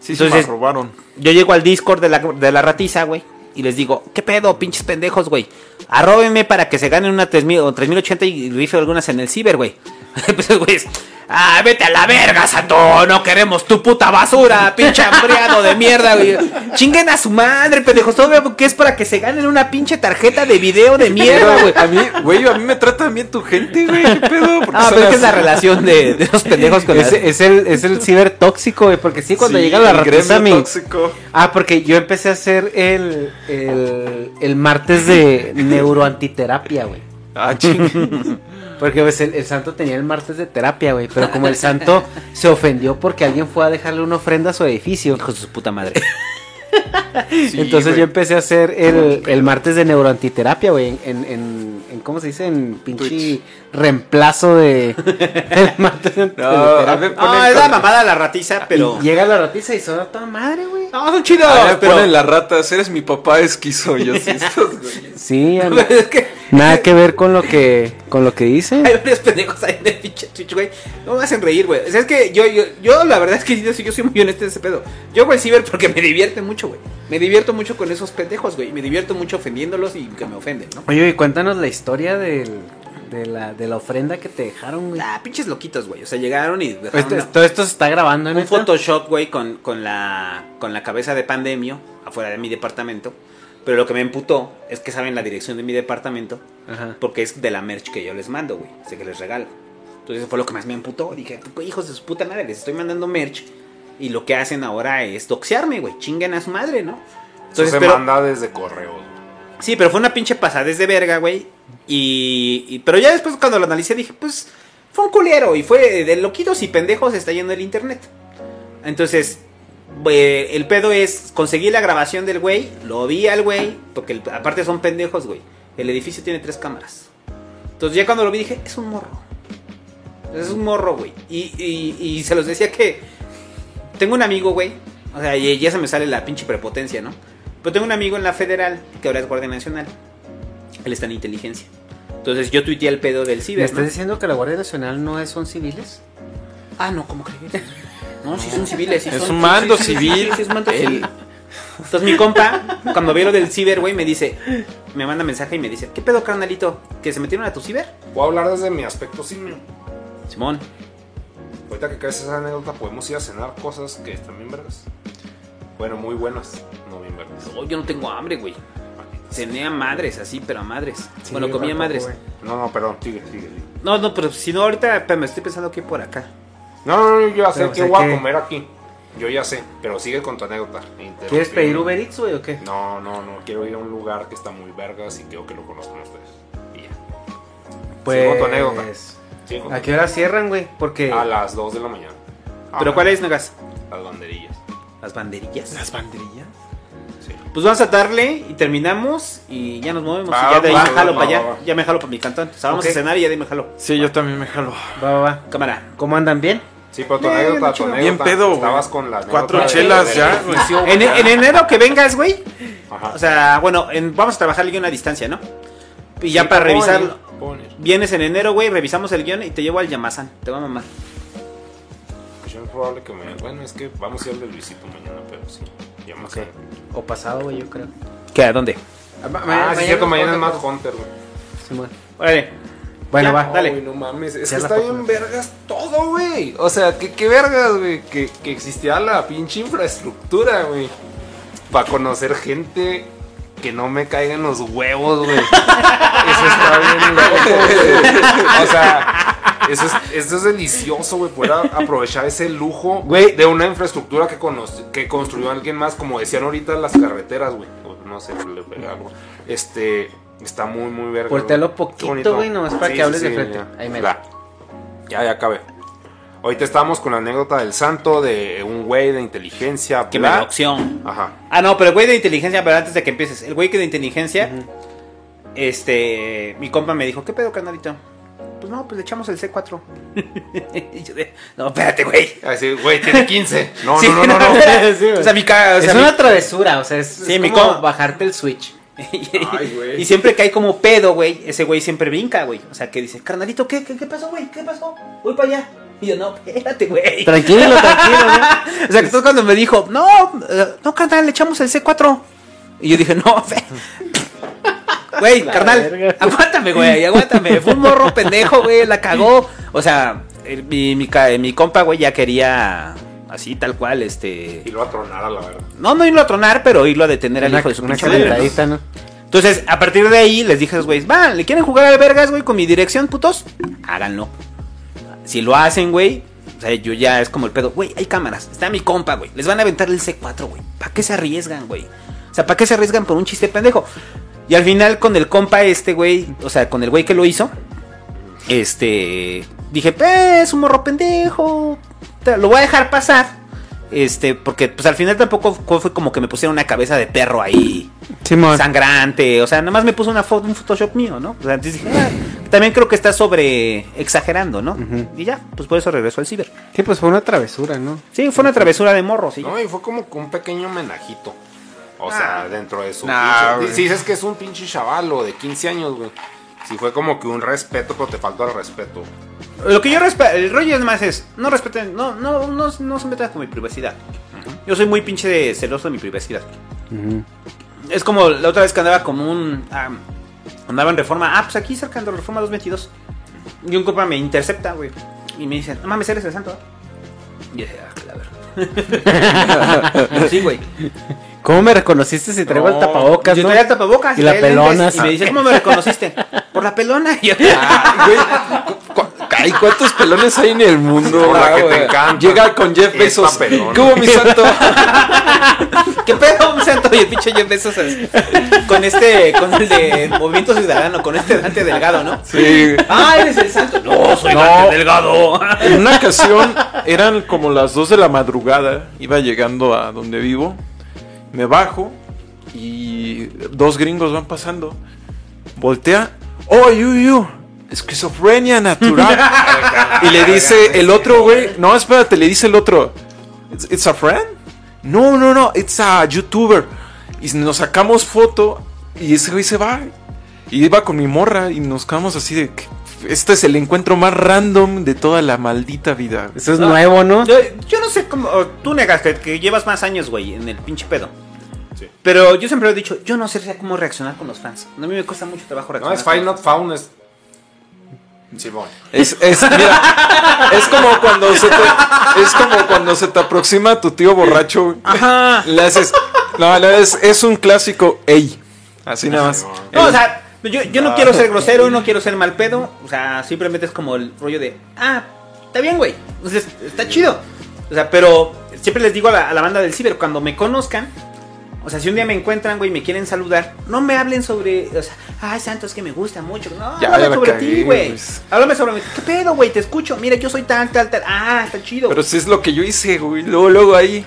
Sí, sí, Entonces- me robaron. Yo llego al Discord de la, de la ratiza, güey. Y les digo, ¿qué pedo, pinches pendejos, güey? Arróbenme para que se ganen una 3000 o 3080 y rife algunas en el ciber, güey. pues, güey, ah, vete a la verga, Santo. No queremos tu puta basura, pinche hambriado de mierda, güey. Chinguen a su madre, pendejos. Todo veo que es para que se ganen una pinche tarjeta de video de mierda, güey. A mí, güey, a mí me trata bien tu gente, güey. ¿Qué pedo? ¿Por qué Ah, pero es que es la relación de, de los pendejos con Es, la... es el, es el ciber tóxico, güey, porque sí, cuando Sí, llega la gremio mi... tóxico. Ah, porque yo empecé a hacer el, el, el martes de neuroantiterapia, güey. Ah, ching. Porque pues, el, el santo tenía el martes de terapia, güey. Pero como el santo se ofendió porque alguien fue a dejarle una ofrenda a su edificio. Hijo de su puta madre. Sí, Entonces güey. yo empecé a hacer el, el martes de neuroantiterapia, güey, en, en, en, en- ¿cómo se dice? En pinche Twitch. reemplazo de el martes de No, a ver, No, ponen es la mamada la ratiza, pero. Y llega la ratiza y son a toda madre, güey. No, son chidos, A ver, pero. ponen las ratas, eres mi papá esquizo. Yo sí, estos güeyes. Sí, anda- Es que nada que ver con lo que con lo que dice. hay varios pendejos ahí en el pinche Twitch, güey. No me hacen reír, güey. O sea, es que yo, yo, yo la verdad es que yo, yo soy muy honesto en ese pedo. Yo hago el ciber porque me divierte mucho, güey. Me divierto mucho con esos pendejos, güey. Me divierto mucho ofendiéndolos y que me ofenden, ¿no? Oye, y cuéntanos la historia del, de, la, de la ofrenda que te dejaron, güey. Ah, pinches loquitos, güey. O sea, llegaron y dejaron Esto- una- todo esto se está grabando en un Photoshop, güey, con, con, la, con la cabeza de pandemio afuera de mi departamento. Pero lo que me emputó es que saben la dirección de mi departamento Ajá. porque es de la merch que yo les mando, güey. Sé que les regalo. Entonces eso fue lo que más me emputó. Dije, hijos de su puta madre, les estoy mandando merch. Y lo que hacen ahora es doxearme, güey. Chinguen a su madre, ¿no? Eso Entonces, se pero, manda desde correo. güey. Sí, pero fue una pinche pasadez de verga, güey. Y, y- Pero ya después cuando lo analicé dije, pues... Fue un culero y fue de loquitos y pendejos está yendo el internet. Entonces... eh, el pedo es... Conseguí la grabación del güey. Lo vi al güey. Porque el- aparte son pendejos, güey. El edificio tiene tres cámaras. Entonces ya cuando lo vi dije, es un morro. Es un morro, güey. Y, y- y se los decía que... Tengo un amigo, güey. O sea, y ya se me sale la pinche prepotencia, ¿no? Pero tengo un amigo en la federal que ahora es Guardia Nacional. Él está en inteligencia. Entonces yo tuiteé el pedo del ¿Me ciber. estás ¿no? diciendo que la Guardia Nacional no es, son civiles? Ah, no, ¿cómo crees? No, sí son civiles. sí Es son- un mando sí, sí, sí, civil. sí, es mando El- civil. Entonces mi compa, cuando ve lo del ciber, güey, me dice, me manda mensaje y me dice, ¿qué pedo, carnalito? ¿Que se metieron a tu ciber? Puedo hablar desde mi aspecto simio. Simón. Ahorita que caes esa anécdota, podemos ir a cenar cosas que están bien vergas. Bueno, muy buenas, no bien vergas. No, yo no tengo hambre, güey. Cené a madres, así, pero a madres. Sí, bueno, yo comí a madres. güey. No, no, perdón, sigue, sigue. sigue. No, no, pero si no, ahorita pero me estoy pensando que por acá. No, no, no, yo ya sé que voy a comer aquí. Yo ya sé, pero sigue con tu anécdota. ¿Quieres pedir Uber Eats, güey, o qué? No, no, no, quiero ir a un lugar que está muy vergas y quiero que lo conozcan ustedes. Y ya. Pues... con tu anécdota. ¿A qué hora cierran, güey? Porque... A las 2 de la mañana. ¿Pero Ajá. cuál es, Negas? Las banderillas. Las banderillas. ¿Las banderillas? Sí. Pues vamos a darle y terminamos y ya nos movemos. Va, y ya de ahí va, me jalo va, para allá. va, va. Ya me jalo para mi cantón. O sea, vamos a cenar y ya de ahí me jalo. Sí, yo también me jalo. Va, va, va. Cámara. ¿Cómo andan? ¿Bien? Sí, pero tu Bien, anécdota, tu chido. anécdota. Bien pedo, güey. Estabas con la anécdota Cuatro chelas ya. En, en enero que vengas, güey. Ajá. O sea, bueno, en- vamos a trabajar el guion a distancia, ¿no? Y ya Sí, para puedo revisarlo. venir. Vienes en enero, güey, revisamos el guion y te llevo al Yamazán. Te va a mamar. Pues yo es probable que me. Bueno, es que vamos a ir al de Luisito mañana, pero sí. Ya más. Ok. O pasado, güey, yo creo. ¿Qué? ¿A dónde? Ah, sí, cierto, mañana es Mad Hunter, güey. Órale. Bueno, Ya, va. dale. Uy, no mames, es Ya que está bien vergas todo, güey. O sea, ¿qué, qué vergas, güey. Que, que existía la pinche infraestructura, güey. Para conocer gente que no me caigan los huevos, güey. Eso está bien loco, güey. O sea, eso es, eso es delicioso, güey. Poder aprovechar ese lujo Güey. de una infraestructura que, que construyó alguien más, como decían ahorita las carreteras, güey. No sé, le pegué algo. Este. Está muy, muy verga. Voltealo poquito, güey, nomás para que hables de frente. ya. Ahí me Ya. Ya, ya acabé. Ahorita estamos con la anécdota del santo de un güey de inteligencia. Que me bla. da opción. Ajá. Ah, no, pero el güey de inteligencia, pero antes de que empieces, el güey que de inteligencia, este, mi compa me dijo, ¿qué pedo, carnalito? Pues no, pues le echamos el C4. y yo de, no, espérate, güey. Así, güey, tiene 15. No, Sí, no, no, no. no. Sí. O sea, mi ca- o sea, es mi- una travesura, o sea, es, Sí, es mi como co- bajarte el switch. Ay, güey. y siempre que hay como pedo, güey, ese güey siempre brinca, güey. O sea, que dice, carnalito, ¿qué, qué, qué pasó, güey? ¿Qué pasó? Voy para allá. Y yo, no, espérate, güey. Tranquilo, tranquilo, ¿no? O sea, que tú cuando me dijo, no, eh, no, carnal, le echamos el C4. Y yo dije, no, fe. Güey, carnal, verga. aguántame, güey, aguántame. Fue un morro pendejo, güey, la cagó. O sea, el- mi, mi, mi compa, güey, ya quería así, tal cual, este. Y lo va a tronar a la verdad. No, no irlo a tronar, pero irlo a detener al hijo de su pinche madre. ¿no? calentadita, ¿no? Entonces, a partir de ahí, les dije a los güeyes, va, ¿le quieren jugar al vergas, güey, con mi dirección, putos? Háganlo. Si lo hacen, güey, o sea, yo ya es como el pedo, güey, hay cámaras, está mi compa, güey, les van a aventar el C4, güey. ¿Para qué se arriesgan, güey? O sea, ¿para qué se arriesgan por un chiste pendejo? Y al final, con el compa este, güey, o sea, con el güey que lo hizo, este, dije, es un morro pendejo, lo voy a dejar pasar. Este, porque pues al final tampoco fue como que me pusieron una cabeza de perro ahí Simón. sangrante, o sea, nada más me puso una foto, un Photoshop mío, ¿no? O sea, entonces dije, ah, también creo que está sobre exagerando, ¿no? Y ya, pues por eso regresó al ciber. Sí, pues fue una travesura, ¿no? Sí, fue una travesura de morro, sí. No, y fue como que un pequeño homenajito. O sea, dentro de su. Nah, pinche- güey. si dices que es un pinche chavalo de 15 años, güey. Si fue como que un respeto, pero te faltó el respeto. Lo que yo respeto, el rollo es más es, no respeten, no, no, no, no se metan con mi privacidad. Yo soy muy pinche de celoso de mi privacidad. Es como la otra vez que andaba como un, ah, andaba en Reforma, ah, pues aquí cerca de Reforma 222. Y un compa me intercepta, güey. Y me dice, no mames, eres el santo. Y yo dije, ah, claro. sí, güey. ¿Cómo me reconociste si traigo el No, tapabocas, Yo no? traía el tapabocas Y la pelona. Y me dice, ¿cómo me reconociste? Por la pelona. Y yo, Ay, güey, ay, ¿cuántos pelones hay en el mundo? Por la Ah, que te encanta. Llega con Jeff Bezos. pelona. ¿Cómo, mi santo? ¿Qué pedo, un santo? Y el pinche Jeff Bezos es- con este, con el de Movimiento Ciudadano, con este Dante Delgado, ¿no? Sí. Ah, eres el santo. No, soy No. Dante Delgado. En una ocasión eran como las 2 de la madrugada. Iba llegando a donde vivo. Me bajo y dos gringos van pasando. Voltea. Oh, you, you. Esquizofrenia natural. y le dice el otro, güey. No, espérate, le dice el otro. It's, it's a friend? No, no, no. It's a YouTuber. Y nos sacamos foto. Y ese güey se va. Y iba con mi morra. Y nos quedamos así de. que Este es el encuentro más random de toda la maldita vida. Eso es nuevo, ¿no? Yo, yo no sé cómo. Tú negas que, que llevas más años, güey, en el pinche pedo. Sí. Pero yo siempre lo he dicho, yo no sé cómo reaccionar con los fans. A mí me cuesta mucho trabajo No, reaccionar. es con Find los Not Found. Es. Es, es, mira, es como cuando se te, es como cuando se te aproxima tu tío borracho. Ajá. Le haces. No, le es, es un clásico. Ey. Así nada más. No, o sea, yo, yo no quiero ser grosero, no quiero ser mal pedo. O sea, simplemente es como el rollo de, ah, está bien, güey. O sea, es- está chido. O sea, pero siempre les digo a la, a la banda del ciber, cuando me conozcan, o sea, si un día me encuentran, güey, y me quieren saludar, no me hablen sobre, o sea, ay, Santos, que me gusta mucho. No, Ya, háblame ya sobre ti, güey. pues. Háblame sobre mí. ¿Qué pedo, güey? Te escucho. Mira, yo soy tal, tal, tal. Ah, está chido. Pero si es lo que yo hice, güey. Luego, luego ahí.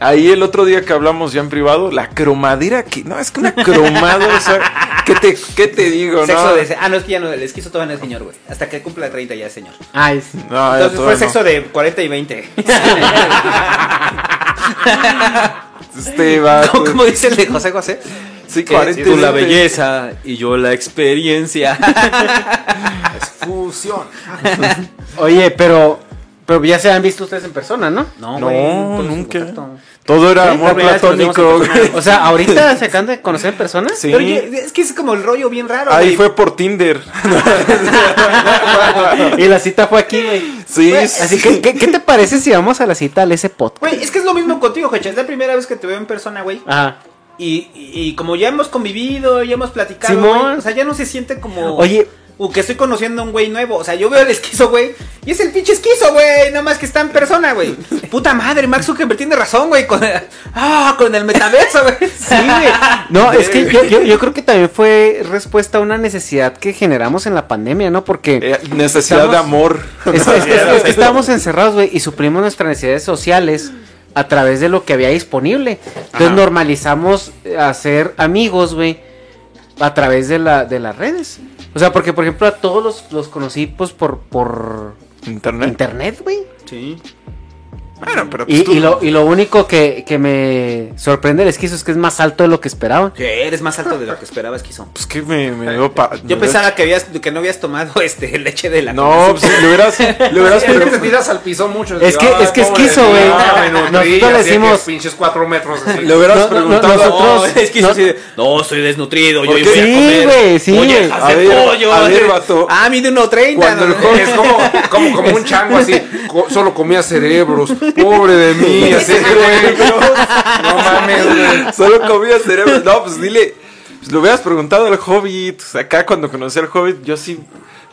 Ahí el otro día que hablamos ya en privado, la cromadera que. No, es que una cromada, o sea. ¿Qué te, qué te digo, Sexo no? de... Ah, no, es que ya no, el esquizo todavía no es señor, güey. Hasta que cumpla 30 ya es señor. Ay, sí. No, Entonces fue no. sexo de 40 y 20. Este va. ¿Cómo, cómo dice el de José José? Sí, Que 40 y tú la 20. belleza y yo la experiencia. Es fusión. Oye, pero, pero ya se han visto ustedes en persona, ¿no? No, No, es nunca. Todo era amor platónico. O sea, ahorita se acaban de conocer en persona. Sí. Pero es que es como el rollo bien raro. Ahí güey. fue por Tinder. y la cita fue aquí, güey. Sí. Así que, ¿qué, qué te parece si vamos a la cita al ese podcast? Güey, es que es lo mismo contigo, Hecha. Es la primera vez que te veo en persona, güey. Ajá. Y, y, y como ya hemos convivido, ya hemos platicado, Simón. o sea, ya no se siente como... Oye, O que estoy conociendo a un güey nuevo. O sea, yo veo al esquizo, güey. Y es el pinche esquizo, güey. Nada más que está en persona, güey. Puta madre, Max Zuckerberg tiene razón, güey. Con, ah, con el metaverso, güey. Sí, güey. No, es que yo, yo, yo creo que también fue respuesta a una necesidad que generamos en la pandemia, ¿no? Porque Eh, necesidad de amor. es, es- es- es que estábamos encerrados, güey, y suprimos nuestras necesidades sociales a través de lo que había disponible. Entonces Ajá. normalizamos hacer amigos, güey, a través de, la, de las redes. O sea, porque, por ejemplo, a todos los, los conocí, pues, por, por Internet. internet, güey. Sí. Bueno, pero pues Y, tú- y lo, y lo único que, que me sorprende el esquizo es que es más alto de lo que esperaba. Que eres más alto de lo que esperaba, esquizo. Pues que me, me veo pa- Yo me pensaba que, habías, que no habías tomado este leche de la No, pues le hubieras, le hubieras Es que te preguntado- tiras al piso mucho. Es que- es que güey. ah, me nutrí, Nosotros le decimos- pinches cuatro metros. así. Le hubieras No, no, no, preguntado. nosotros- No, es que no- así de, no, estoy desnutrido, yo ¿Por voy qué? a Sí, comer güey, sí, güey. A de ver, pollo. a ver, vato. Ah, mide 1.30. Cuando el ¿no? joven- Es como, como, como un chango así, co- solo comía cerebros, pobre de mí, así güey, no mames, güey. Solo comía cerebro. No, pues dile. Pues le hubieras preguntado al hobbit. O sea, acá cuando conocí al hobbit, yo así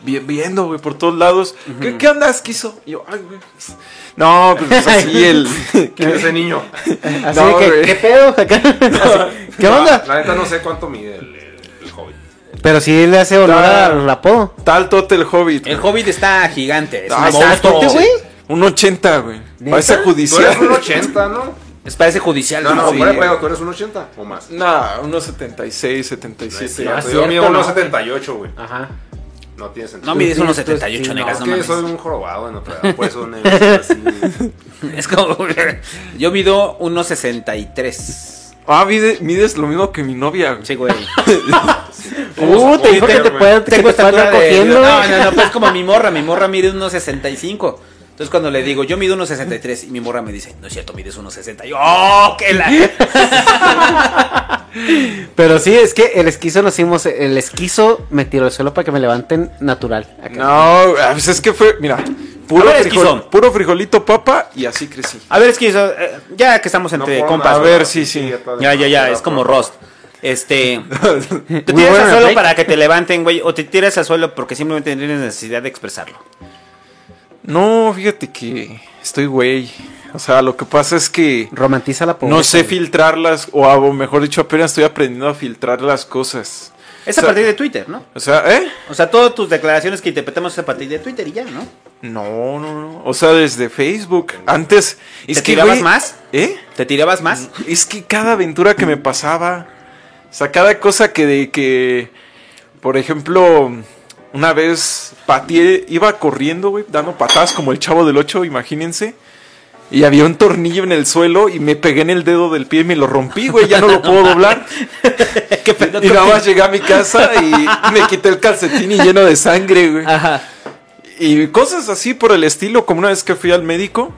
vi- viendo, güey, por todos lados. ¿Qué, ¿Qué andas, quiso? Y yo, ay, güey. pues, No, pues, pues, así el. ¿Quién es ese niño? Así No, que, güey. ¿qué pedo? Acá? ¿Qué La- onda? La, neta no sé cuánto mide el, el, el hobbit. Pero sí le hace Ah. al apodo. Tal tote el hobbit. El hobbit está gigante. Es Ah, un güey. Un 80, güey. Parece Tú judicial. eres un 80, ¿no? Es parece judicial. No, no, Sí. fuera de pedo, tú eres un 80 o más. Nah, unos 76, 77. Sí, Ah, yo mido ¿no? unos 78, güey. Ajá. No tiene sentido. No mides unos pues, 78, sí, negas, Es no que mames. soy un jorobado, no, pero por eso así. Es como. Yo mido unos 63. Ah, mide- mides lo mismo que mi novia. güey. Sí, güey. Uh, te dijo que te puedan que te andar de- cogiendo, No, güey. no, no, pues como mi morra. Mi morra mide unos 65. Entonces cuando le digo, yo mido unos 63 y mi morra me dice, no es cierto, mides unos 60. Y yo, ¡oh, qué la! Pero sí, es que el esquizo nos hicimos. El esquizo me tiró el suelo para que me levanten natural. Acá. No, pues es que fue, mira, puro, ver, frijol- puro frijolito papa y así crecí. A ver, es que eso, eh, ya que estamos entre compas. a ver, sí, sí. Ya, ya, ya, es como Rost. Este. ¿Te tiras al suelo para que te levanten, güey? ¿O te tiras al suelo porque simplemente tienes necesidad de expresarlo? No, fíjate que estoy güey. O sea, lo que pasa es que Romantiza la pobreza. no sé filtrarlas, o, mejor dicho, apenas estoy aprendiendo a filtrar las cosas. Es a O sea- partir de Twitter, ¿no? O sea, ¿eh? O sea, todas tus declaraciones que interpretamos es a partir de Twitter y ya, ¿no? No, no, no. O sea, desde Facebook. Antes. Es ¿Te que, tirabas más? ¿Eh? ¿Te tirabas más? Es que cada aventura que me pasaba, o sea, cada cosa que de que, por ejemplo, una vez pateé, iba corriendo, güey, dando patadas como el chavo del 8, imagínense. Y había un tornillo en el suelo y me pegué en el dedo del pie y me lo rompí, güey, ya no lo puedo doblar. ¿Qué pedo Y nada más llegué a mi casa y me quité el calcetín y lleno de sangre, güey. Ajá. Y cosas así por el estilo, como una vez que fui al médico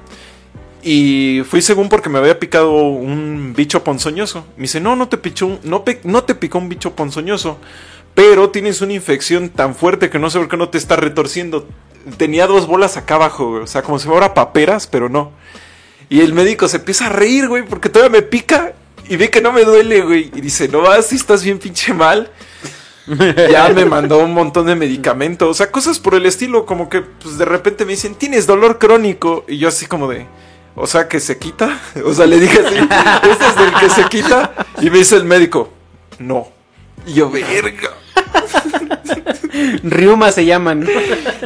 y fui según porque me había picado un bicho ponzoñoso. Me dice, no, no te, pichó un- no, no te picó un bicho ponzoñoso, pero tienes una infección tan fuerte que no sé por qué no te está retorciendo. Tenía dos bolas acá abajo, güey, o sea, como si fuera paperas, pero no. Y el médico se empieza a reír, güey, porque todavía me pica y ve que no me duele, güey. Y dice, no vas, si estás bien pinche mal. ya me mandó un montón de medicamentos, o sea, cosas por el estilo, como que pues de repente me dicen, tienes dolor crónico, y yo así como de, o sea, que se quita, o sea, le dije así, este es del que se quita, y me dice el médico, no, y yo, verga, Riuma se llaman.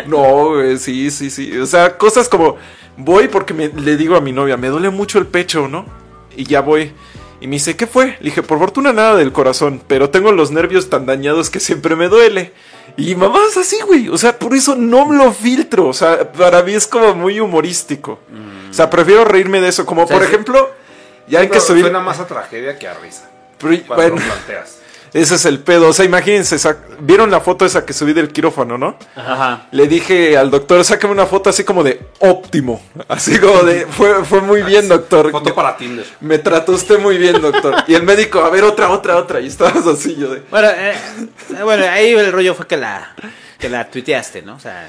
no, güey, sí, sí, sí, o sea, cosas como, voy porque me, le digo a mi novia, me duele mucho el pecho, ¿no? Y ya voy. Y me dice, ¿qué fue? Le dije, por fortuna nada del corazón, pero tengo los nervios tan dañados que siempre me duele. Y mamá es así, güey. O sea, por eso no lo filtro. O sea, para mí es como muy humorístico. O sea, prefiero reírme de eso. Como por ejemplo, ya hay que subir. Suena más a tragedia que a risa. Pero- Cuando bueno, lo planteas. Ese es el pedo. O sea, imagínense, vieron la foto esa que subí del quirófano, ¿no? Ajá. Le dije al doctor, sácame una foto así como de óptimo. Así como de, fue, fue muy bien, doctor. Foto para Tinder. Me trató usted muy bien, doctor. Y el médico, a ver, otra, otra, otra. Y estabas así, yo de. Bueno, eh, bueno, ahí el rollo fue que la, que la tuiteaste, ¿no? O sea,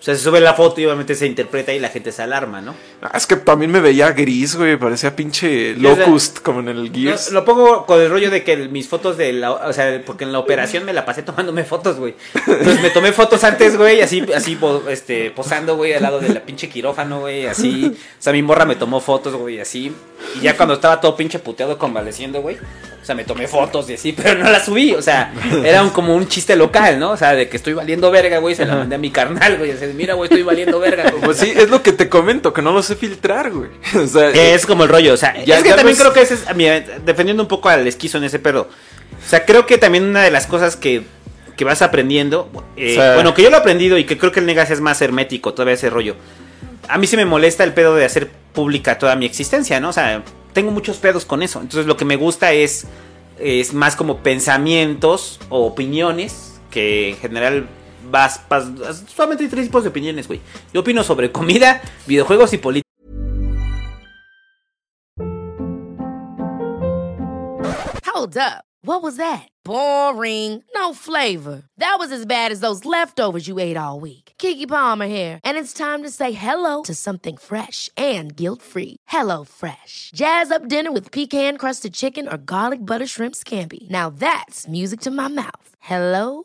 o sea, se sube la foto y obviamente se interpreta y la gente se alarma, ¿no? Ah, es que también me veía gris, güey. Parecía pinche Locust, como en el Gears. Lo, lo pongo con el rollo de que mis fotos de la, o sea, porque en la operación me la pasé tomándome fotos, güey. Entonces me tomé fotos antes, güey, así, así, este, posando, güey, al lado de la pinche quirófano, güey, así. O sea, mi morra me tomó fotos, güey, así. Y ya cuando estaba todo pinche puteado convaleciendo, güey. O sea, me tomé fotos y así, pero no las subí. O sea, era un, como un chiste local, ¿no? O sea, de que estoy valiendo verga, güey. Se la mandé a mi carnal, güey. O mira, güey, estoy valiendo verga. güey. Pues sí, es lo que te comento, que no lo sé filtrar, güey. O sea, Que es como el rollo, o sea, Ya- es que también creo que ese es, a mí, defendiendo un poco al esquizo en ese pedo, o sea, creo que también una de las cosas que, que vas aprendiendo, eh, O sea- bueno, que yo lo he aprendido y que creo que el Negas es más hermético, todavía ese rollo, a mí sí me molesta el pedo de hacer pública toda mi existencia, ¿no? O sea, tengo muchos pedos con eso, entonces lo que me gusta es, es más como pensamientos o opiniones, que en general vas, vas, solamente hay tres tipos de opiniones, güey. Yo opino sobre comida, videojuegos y política. Hold up. What was that? Boring. No flavor. That was as bad as those leftovers you ate all week. Kiki Palmer here, and it's time to say hello to something fresh and guilt-free. Hello Fresh. Jazz up dinner with pecan-crusted chicken or garlic butter shrimp scampi. Now that's music to my mouth. Hello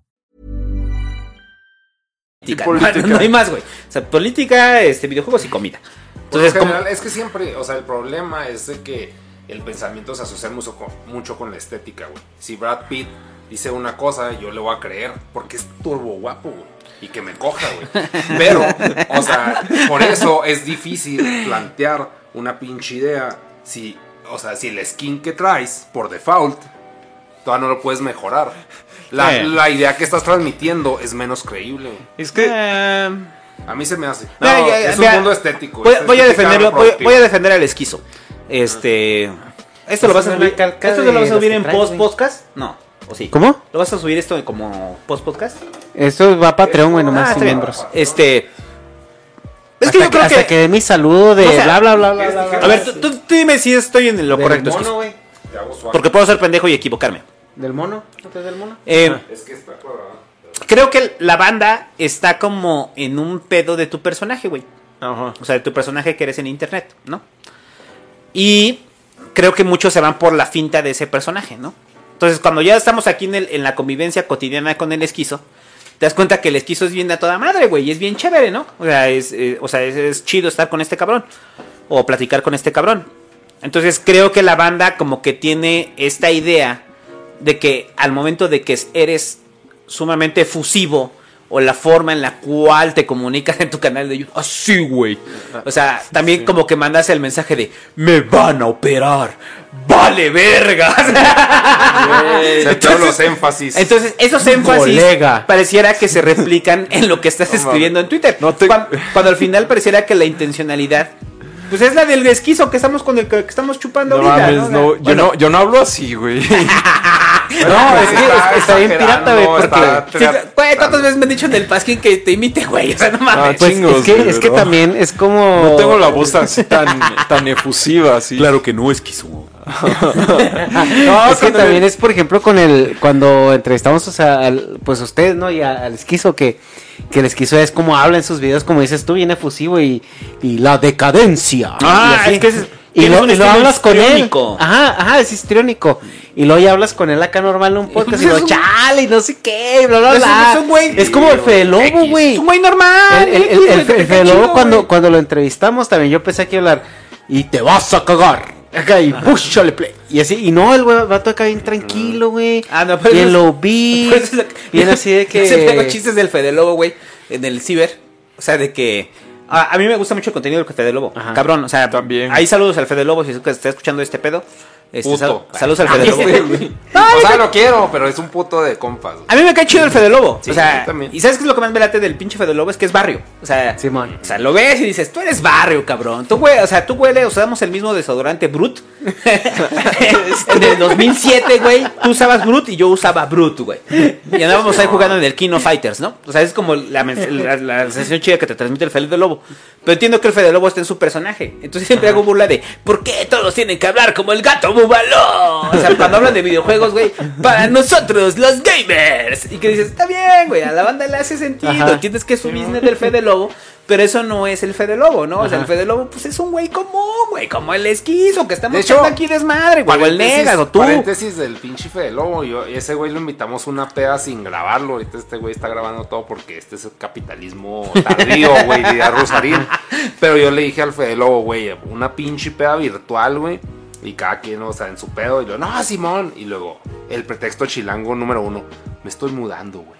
política. No, no hay más, güey. O sea, política, este, videojuegos y comida. Entonces, Entonces, como- general, es que siempre, o sea, el problema es de que el pensamiento se asocia mucho con, mucho con la estética, güey. Si Brad Pitt dice una cosa, yo le voy a creer porque es turbo guapo, güey. Y que me coja, güey. Pero, o sea, por eso es difícil plantear una pinche idea si, o sea, si el skin que traes por default todavía no lo puedes mejorar. La, la idea que estás transmitiendo es menos creíble, güey. Es que. A mí se me hace. No, es mira, un mundo estético. Voy, a defenderlo, voy, a defender al esquizo. Este. Esto lo vas a subir. ¿Esto lo vas a subir en traes, post güey. podcast? No. ¿O sí? ¿Cómo? ¿Lo vas a subir esto como post podcast? Esto va a Patreon, güey, nomás Ah, y está bien. miembros. Este. Es hasta que yo creo hasta que. mi saludo de O sea, bla, bla, bla, bla, bla, bla. A ver, tú, dime si estoy en lo correcto. mono. Porque puedo ser pendejo y equivocarme. ¿Del mono? ¿No es del mono? Eh, Es que está cuadrado. creo que la banda está como en un pedo de tu personaje, güey. Ajá. O sea, de tu personaje que eres en internet, ¿no? Y creo que muchos se van por la finta de ese personaje, ¿no? Entonces, cuando ya estamos aquí en, el- en la convivencia cotidiana con el esquizo, te das cuenta que el esquizo es bien a toda madre, güey, y es bien chévere, ¿no? O sea, es, eh, o sea, es, es chido estar con este cabrón, o platicar con este cabrón. Entonces, creo que la banda como que tiene esta idea de que al momento de que eres sumamente efusivo, o la forma en la cual te comunicas en tu canal de YouTube. Así, güey. O sea, también como que mandas el mensaje de me van a operar. Vale, verga. Se todos los énfasis. Entonces, esos énfasis Colega. pareciera que se replican en lo que estás escribiendo en Twitter. No te- cuando, cuando al final pareciera que la intencionalidad pues es la del esquizo que estamos con el que estamos chupando No ahorita. mames, ¿no? no, yo Bueno, no, yo no hablo así, güey. No, es que está, está bien pirata, güey, porque... güey, ¿cuántas veces me han dicho en el pasquín que te imite, güey? O sea, no mames. Pues Chingos, es que, güey, es que también es como... No tengo la voz así tan, tan efusiva, así. Claro que no esquizo. No, es que también es, por ejemplo, con el cuando entrevistamos o sea, al- pues a ustedes, ¿no? Y a- al esquizo, que, que el esquizo es como habla en sus videos, como dices tú, bien efusivo y, y la decadencia. Ah, y así. es que es- y lo, y lo hablas con él. Ajá, ajá, es histriónico. Y luego ya hablas con él acá normal en un podcast y lo chale y no sé qué, bla, bla, bla. es un güey- Es como el Fede Lobo, güey. Es un güey normal. El, el, que Fede Lobo cuando, cuando lo entrevistamos también yo pensé que hablar y te vas a cagar. Acá y púchale play. Y así, y no, el güey va a tocar bien tranquilo, güey. Ah, no, pero Bien eso- lo vi. Por eso es lo que- Bien así de Yo siempre hago que. chistes del Fede Lobo, güey, en el ciber. O sea, de que. A, a mí me gusta mucho el contenido del Fede Lobo. Ajá. Cabrón, o sea, También. Hay saludos al Fede Lobo si está escuchando este pedo. Este, sal- saludos al Fede Lobo. o sea, lo quiero, pero es un puto de compas. güey. A mí me cae chido el Fede Lobo. Sí, o sea. ¿y sabes qué es lo que más me late del pinche Fede Lobo? Es que es barrio. O sea, Simón. o sea, lo ves y dices, tú eres barrio, cabrón. Tú, güey, o sea, tú huele, usamos el mismo desodorante Brut en el 2007, güey, tú usabas Brut y yo usaba Brut, güey. Y andábamos ahí jugando en el Kino Fighters, ¿no? O sea, es como la, la, la sensación chida que te transmite el Fede Lobo. Pero entiendo que el Fede Lobo está en su personaje. Entonces siempre hago burla de, ¿por qué todos tienen que hablar como el gato bubaló? O sea, cuando hablan de videojuegos, güey, para nosotros, los gamers. Y que dices, está bien, güey, a la banda le hace sentido. Ajá. Entiendes que es su business del Fede Lobo. Pero eso no es el Fede Lobo, ¿no? O sea, el. Fede Lobo, pues es un güey común, güey, como el esquizo, que estamos De hecho, aquí desmadre, güey, o el Negas, o tú. Paréntesis del pinche Fede Lobo. Yo, y ese güey lo invitamos una peda sin grabarlo. Ahorita este güey está grabando todo porque este es el capitalismo tardío, güey, de Rosarín. Pero yo le dije al Fede Lobo, güey, una pinche peda virtual, güey. Y cada quien, o sea, en su pedo. Y luego, no, Simón. Y luego, el pretexto chilango número uno. Me estoy mudando, güey.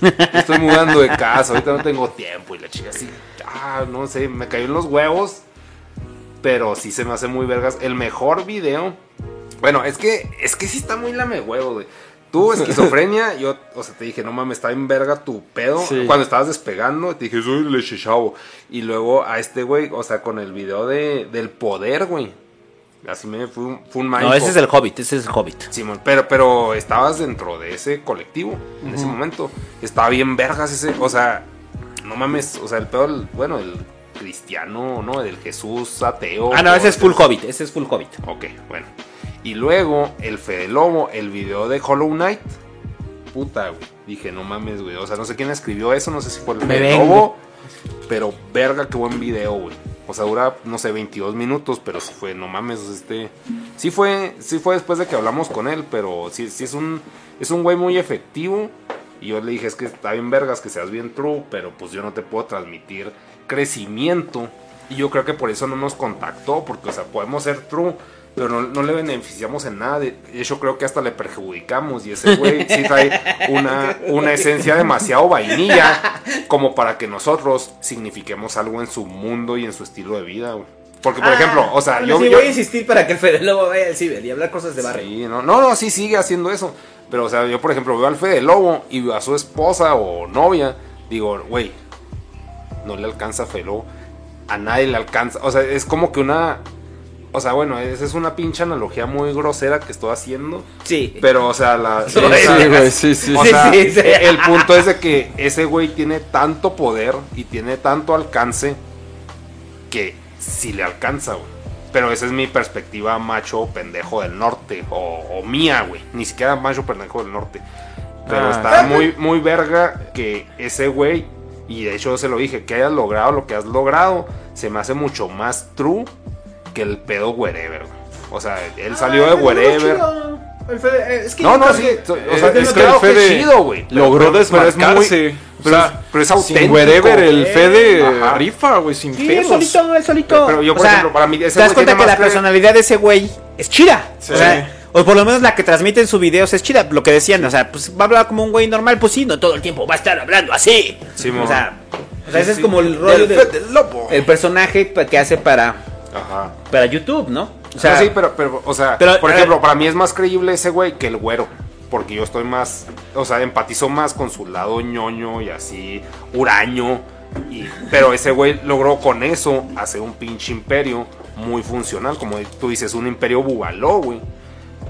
Me estoy mudando de casa. Ahorita no tengo tiempo. Y la chica así, ah, no sé, me cayó en los huevos. Pero sí se me hace muy vergas. El mejor video. Bueno, es que es que sí está muy lame huevo, güey. Tú, esquizofrenia, yo, o sea, te dije, no mames, está en verga tu pedo. Sí. Cuando estabas despegando, te dije, soy leche chavo. Y luego a este güey, o sea, con el video de, del poder, güey. Así me fue un, fue un No, ese es el Hobbit, ese es el Hobbit. Simón, pero, pero estabas dentro de ese colectivo en ese momento. Estaba bien vergas ese, o sea, no mames, o sea, el pedo, el- bueno, el cristiano, ¿no? El Jesús ateo. Ah, no, ese es full Hobbit, ese es full Hobbit. Ok, bueno. Y luego, el Fede Lobo, el video de Hollow Knight. Puta, güey. Dije, no mames, güey. O sea, no sé quién escribió eso, no sé si fue el Fede. Lobo. Pero verga, qué buen video, güey. O sea, dura, no sé, 22 minutos, pero sí fue, no mames, este... Sí fue, sí fue después de que hablamos con él, pero sí, sí es un, es un güey muy efectivo. Y yo le dije, es que está bien vergas, que seas bien true, pero pues yo no te puedo transmitir crecimiento. Y yo creo que por eso no nos contactó, porque, o sea, podemos ser true, pero no, no le beneficiamos en nada. De hecho, creo que hasta le perjudicamos. Y ese güey sí trae una, una esencia demasiado vainilla, como para que nosotros signifiquemos algo en su mundo y en su estilo de vida, güey. Porque, por ejemplo, o sea, yo, sí, yo- voy a insistir para que el Fede Lobo vaya al ciber y hablar cosas de barrio. Sí, no, no, no, sí sigue haciendo eso. Pero, o sea, yo, por ejemplo, veo al Fede Lobo y veo a su esposa o novia. Digo, güey, no le alcanza Fede Lobo. A nadie le alcanza. O sea, es como que una. O sea, bueno, esa es una pinche analogía muy grosera que estoy haciendo. Sí. Pero, o sea, la. Sí, sí, güey, sí, sí. o Sí, sea, sí, sí. el punto es de que ese güey tiene tanto poder y tiene tanto alcance que si le alcanza, güey. Pero esa es mi perspectiva macho pendejo del norte. O, o mía, güey. Ni siquiera macho pendejo del norte. Pero Ah. está muy, muy verga que ese güey, y de hecho se lo dije, que hayas logrado lo que has logrado, se me hace mucho más true que el pedo wherever. güey. O sea, él salió de wherever. Es que No, yo no, creo sí. que- O sea, es es que el Fede chido, güey. Logró pero es desmarcarse. pero o es- pero es sin auténtico. wherever, el Eh, Fede ajá. rifa, güey, sin Sí, él pedos. solito, él solito. Pero- pero yo, por O sea, ejemplo, para mí ese te das cuenta que la personalidad de ese güey es chida. Sí. O sea, o por lo menos la que transmite en sus videos es chida. Lo que decían, o sea, pues va a hablar como un güey normal, pues sí, no todo el tiempo va a estar hablando así. Sí, o mo. sea, o sea, ese Sí, es como sí. el rollo Del de- Fede Lobo. el personaje que hace para Ajá. para YouTube, ¿no? O sea, sí, pero, pero, o sea, pero, por ejemplo, ver. para mí es más creíble ese güey que el güero. Porque yo estoy más, o sea, empatizo más con su lado ñoño y así, huraño. Y, pero ese güey logró con eso hacer un pinche imperio muy funcional. Como tú dices, un imperio bubaló, güey.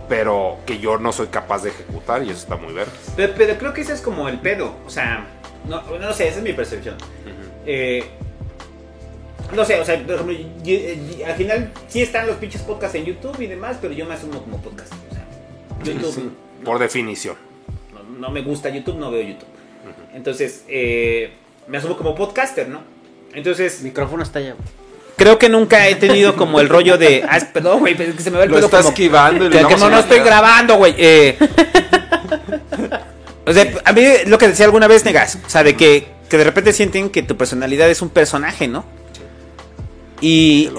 Pero que yo no soy capaz de ejecutar y eso está muy verde. Pero, pero creo que ese es como el pedo. O sea, no, no sé, esa es mi percepción. Eh, no sé, o sea, por ejemplo, al final sí están los pinches podcasts en YouTube y demás, pero yo me asumo como podcast. O sea, YouTube Por definición. no, no me gusta YouTube, no veo YouTube. Entonces, eh, me asumo como podcaster, ¿no? Entonces, micrófono está allá. creo que nunca he tenido como el rollo de. Ah, perdón, güey, pero es que se me va el Lo pedo está como- esquivando y que, no, no estoy grabando, güey. eh. o sea, a mí lo que decía alguna vez, Negas, o sea, de que, que de repente sienten que tu personalidad es un personaje, ¿no? Y,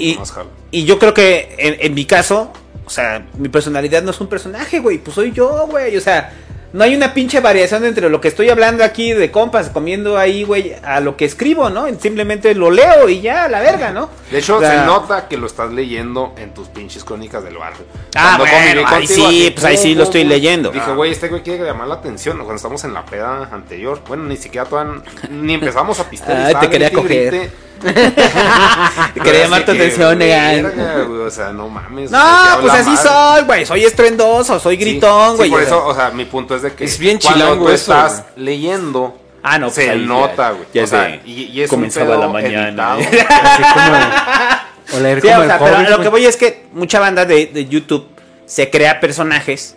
y, yo creo que en, en mi caso, o sea, mi personalidad no es un personaje, güey, pues soy yo, güey, o sea, no hay una pinche variación entre lo que estoy hablando aquí de compas, comiendo ahí, güey, a lo que escribo, ¿no? Simplemente lo leo y ya, a la verga, ¿no? De hecho, O sea, se nota que lo estás leyendo en tus pinches crónicas del barrio. Ah, bueno, ahí sí, así, pues ahí pum, sí lo pum, estoy pum, leyendo. Dije, Ah. güey, este güey quiere llamar la atención. Cuando estamos en la peda anterior, bueno, ni siquiera todavía, ni empezamos a pistear. estaba te quería grite coger. grite. Quería llamar tu atención, Negan. verga, güey, O sea, no mames. No, pues así mal. soy, güey. Soy estrendoso, soy Sí, gritón, sí, güey. por o sea. eso, o sea, mi punto es de que Es bien cuando chilango tú eso, estás leyendo, Ah, no, pues se ahí nota, güey. ya O es sea, y, y es comenzaba un pedo la mañana, editado. Así como. O leer Sí, como o el sea, pero lo que voy es que mucha banda de, de YouTube se crea personajes.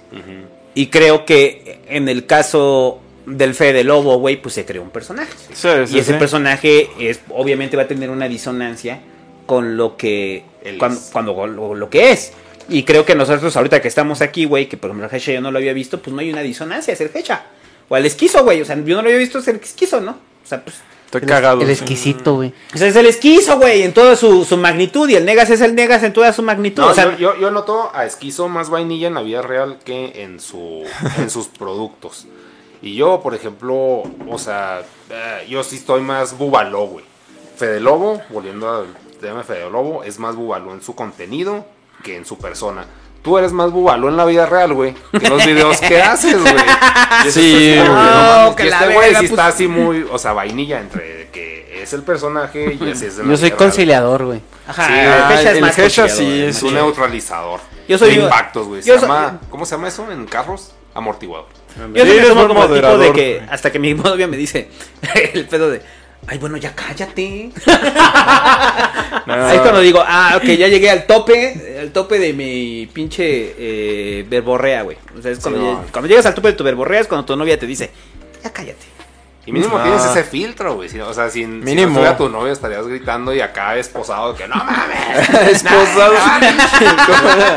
Y creo que en el caso del Fede Lobo, güey, pues se creó un personaje. Sí, sí, y ese sí. personaje es, obviamente va a tener una disonancia con lo que cuando, es. cuando lo, lo que es. Y creo que nosotros ahorita que estamos aquí, güey, que por ejemplo el Hecha yo no lo había visto, pues no hay una disonancia, es el Hecha. O el esquizo, güey. O sea, yo no lo había visto ser esquizo, ¿no? O sea, pues. Estoy cagado. El exquisito, güey. O sea, es el esquizo, güey, en toda su, su magnitud. Y el Negas es el Negas en toda su magnitud. No, o sea, yo, yo, yo noto a Esquizo más vainilla en la vida real que en, su, en sus productos. Y yo, por ejemplo, o sea, eh, yo sí estoy más bubaló, güey. Fede Lobo, volviendo al tema de Fede Lobo, es más bubaló en su contenido que en su persona. Tú eres más bubaló en la vida real, güey, que en los videos que haces, güey. Sí, güey. no que la este güey sí pues. está así muy, o sea, vainilla entre que es el personaje y así es la Yo soy conciliador, güey. ajá, Sí, el Hecha es más sí es un neutralizador. Yo soy- de impactos, güey. ¿cómo se llama eso en carros? Amortiguador. Yo Sí, buen como el tipo de que hasta que mi novia me dice el pedo de ay bueno ya cállate ahí es cuando digo ah ok ya llegué al tope al tope de mi pinche eh, verborrea güey o sea es cuando, Sí, no. cuando llegas al tope de tu verborrea es cuando tu novia te dice ya cállate Y mínimo Ah. tienes ese filtro, güey. Si- O sea, sin, si Mínimo. no estuviera tu novio estarías gritando y acá esposado que no mames. Esposado.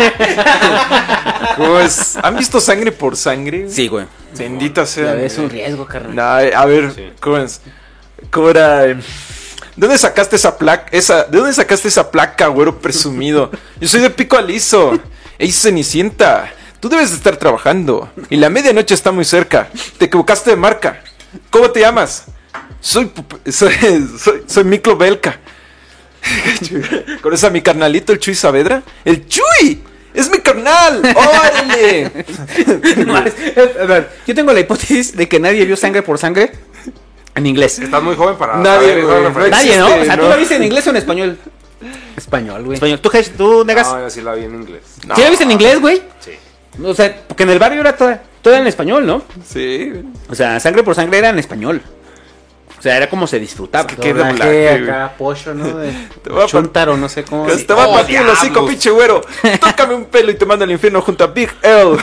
¿Cómo es? ¿Han visto sangre por sangre? sí güey Bendita sea. Ves un riesgo, carnal. Nah, eh, a ver, Sí. ¿cómo es? ¿Cómo era? eh? ¿De dónde sacaste esa placa? Esa, ¿De dónde sacaste esa placa, güero presumido? Yo soy de pico aliso. Ey, Cenicienta. Tú debes de estar trabajando. Y la medianoche está muy cerca. Te equivocaste de marca. ¿Cómo te llamas? Soy soy, soy, soy Miklo Belka. ¿Conoces a mi carnalito, el Chuy Saavedra? ¡El Chuy! ¡Es mi carnal! ¡Órale! No. A ver, yo tengo la hipótesis de que nadie vio sangre por sangre en inglés Estás muy joven para Nadie, güey, referencia. nadie no o existe, sea tú ¿no? la viste en inglés o en español Español, güey. español tú tú negas No, yo sí la vi en inglés. ¿Sí la viste en inglés güey Sí. O sea, porque en el barrio era toda, toda en español, ¿no? Sí. O sea, sangre por sangre era en español. O sea, era como se disfrutaba. Es que qué Doblaje acá, pollo, ¿no? De Chuntaro, no sé cómo. Te va a Oh, partir el hocico, diablos. pinche güero. Tócame un pelo y te mando al infierno junto a Big L.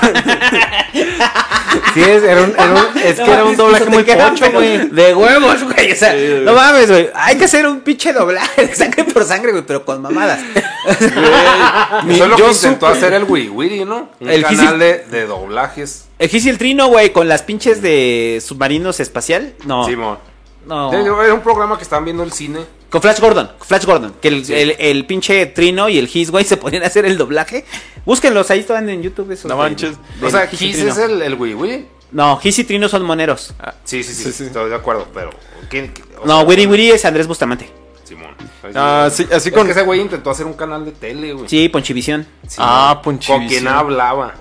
Sí, es, era un, era un- es que era un doblaje muy pocho, güey. De huevos, güey. O sea, Sí, güey. no mames, güey. Hay que hacer un pinche doblaje de sangre por sangre, güey, pero con mamadas. Mi- Eso es lo yo que intentó supe- hacer el Wiri Wiri, ¿no? Un El canal de, de doblajes. El Gis y el Trino, güey, con las pinches de submarinos espacial. No. Simón. No. Era un programa que estaban viendo el cine. Con Flash Gordon, Flash Gordon, que el, Sí. el, el pinche Trino y el Gis, güey, se ponían a hacer el doblaje. Búsquenlos, ahí estaban en YouTube esos. No de- manches. O sea, Trino. es el, el Wiri Wiri. No, Gis y Trino son moneros. Sí, sí, sí, Sí, sí. Estoy de acuerdo, pero. ¿quién- qué- No, sea, Wiri Wiri es Andrés Bustamante. Simón. Ah, sí, así Es con- que ese güey intentó hacer un canal de tele, güey. Sí, Ponchivisión. Ah, Ponchivisión. Con quien hablaba.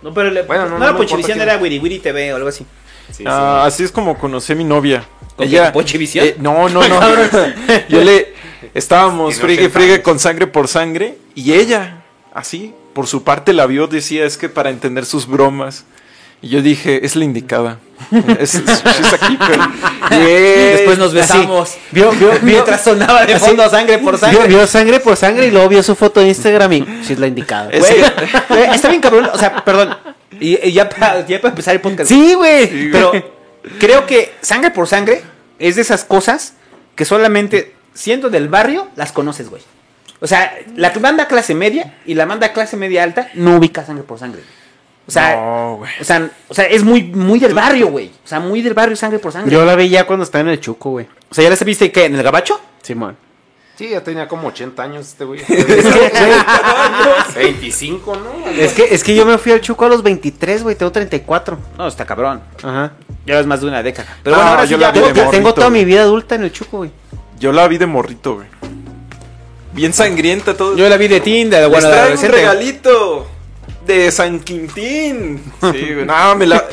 No, pero le, Bueno, no, no, no, era no Ponchivisión, era Wiri Wiri TV o algo así. Sí, Ah, así es como conocí a mi novia. ¿Con quién? ¿Ponchivisión? Eh, no, no, no. Yo le estábamos Tiene friegue 80 friegue con sangre por sangre y ella, así, por su parte la vio, decía, es que para entender sus bromas. Y yo dije, es la indicada. Es, es- she's a keeper. Yeah. Después nos besamos. Vio, vio, vio, Mientras sonaba de fondo sangre por sangre. vio sangre por sangre y luego vio su foto de Instagram y sí es la indicada. Es- está bien cabrón. O sea, perdón. Y, y ya para ya para empezar el podcast. Sí, güey. Pero creo que sangre por sangre es de esas cosas que solamente siendo del barrio las conoces, güey. O sea, la banda clase media y la banda clase media alta no ubica sangre por sangre. O sea, No, o sea, o sea, es muy, muy del barrio, güey. O sea, muy del barrio sangre por sangre. Yo la vi ya cuando estaba en el Chuco, güey. O sea, ¿ya las viste que en el gabacho? Simón. Sí, ya tenía como 80 años este güey. 25, ¿no? Es que, es que yo me fui al Chuco a los 23, güey. Tengo 34. No, está cabrón. Ajá. Llevas más de una década. Pero No, bueno, ahora yo sí la ya. vi de Tengo, morrito, tengo toda mi vida adulta en el Chuco, güey. Yo la vi de morrito, güey. Bien sangrienta todo. Yo la vi de Tinder, Les bueno, de un regalito de San Quintín. Sí, güey. No, me la.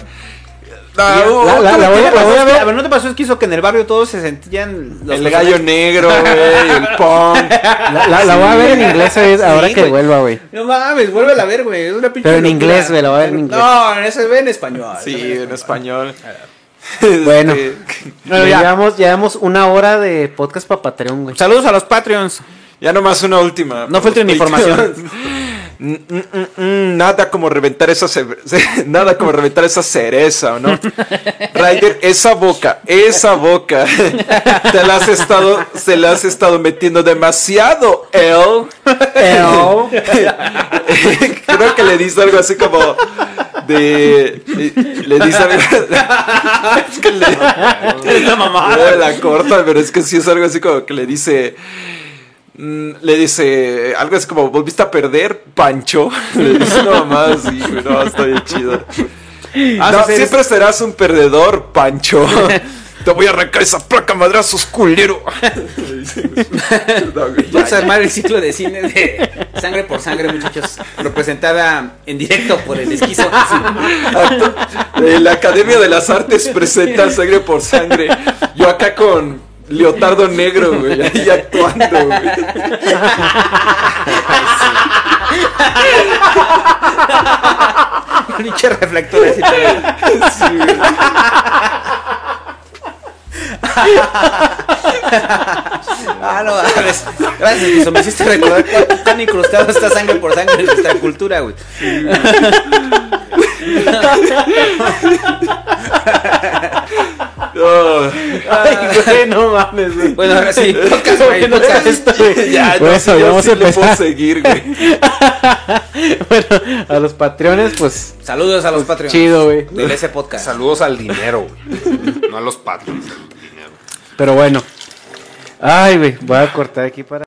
La- la- la- la voy a- la voy a ver. A ver, ¿no te pasó? Es que hizo que en el barrio todos se sentían los el gallo negro, güey, el punk. La, la- la voy a ver en inglés ahora que vuelva, güey. No mames, vuélvela a ver, güey. Es una pinche Pero en locura. inglés, güey, la voy a ver en inglés. No, en ese ve en español. Sí, en español. Bueno, Bueno, ya llevamos, ya llevamos una hora de podcast para Patreon, güey. Saludos a los Patreons. Ya nomás una última. No filtren información. Mm, mm, mm, nada como reventar esa nada como reventar esa cereza, ¿o no? Ryder, esa boca, esa boca, te la has estado, se la has estado metiendo demasiado, El. Creo que le dice algo así como de, le dice algo, es que le, La mamada. la corta, pero es que sí es algo así como que le dice. Mm, Le dice algo así como, ¿volviste a perder, Pancho? Le dice mamá así, güey, no, está bien chido. Ah, No, siempre serás un perdedor, Pancho. Te voy a arrancar esa placa madrazos, culero. No, Vamos a armar el ciclo de cine de Sangre por Sangre, muchachos. Representada en directo por el esquizo. La Academia de las Artes presenta Sangre por Sangre. Yo acá con Leotardo Negro, güey, ahí actuando, güey. Pinche reflector así todo. Sí, güey. Ah, no. Gracias, esquizo. Me hiciste recordar cuán tan incrustado está Sangre por Sangre en nuestra cultura, güey. Oh, Ay, güey, no mames, güey. Bueno, ahora sí, podcast, güey, Bueno, podcast. esto, güey. ya, no, Bueno, sí, yo vamos sí a puedo empezar. seguir, güey. bueno, a los Patreones, pues, Saludos a los Patreons. chido, güey. Del ese podcast. Saludos al dinero, güey. No a los al dinero. Pero bueno. Ay, güey, voy a cortar aquí para...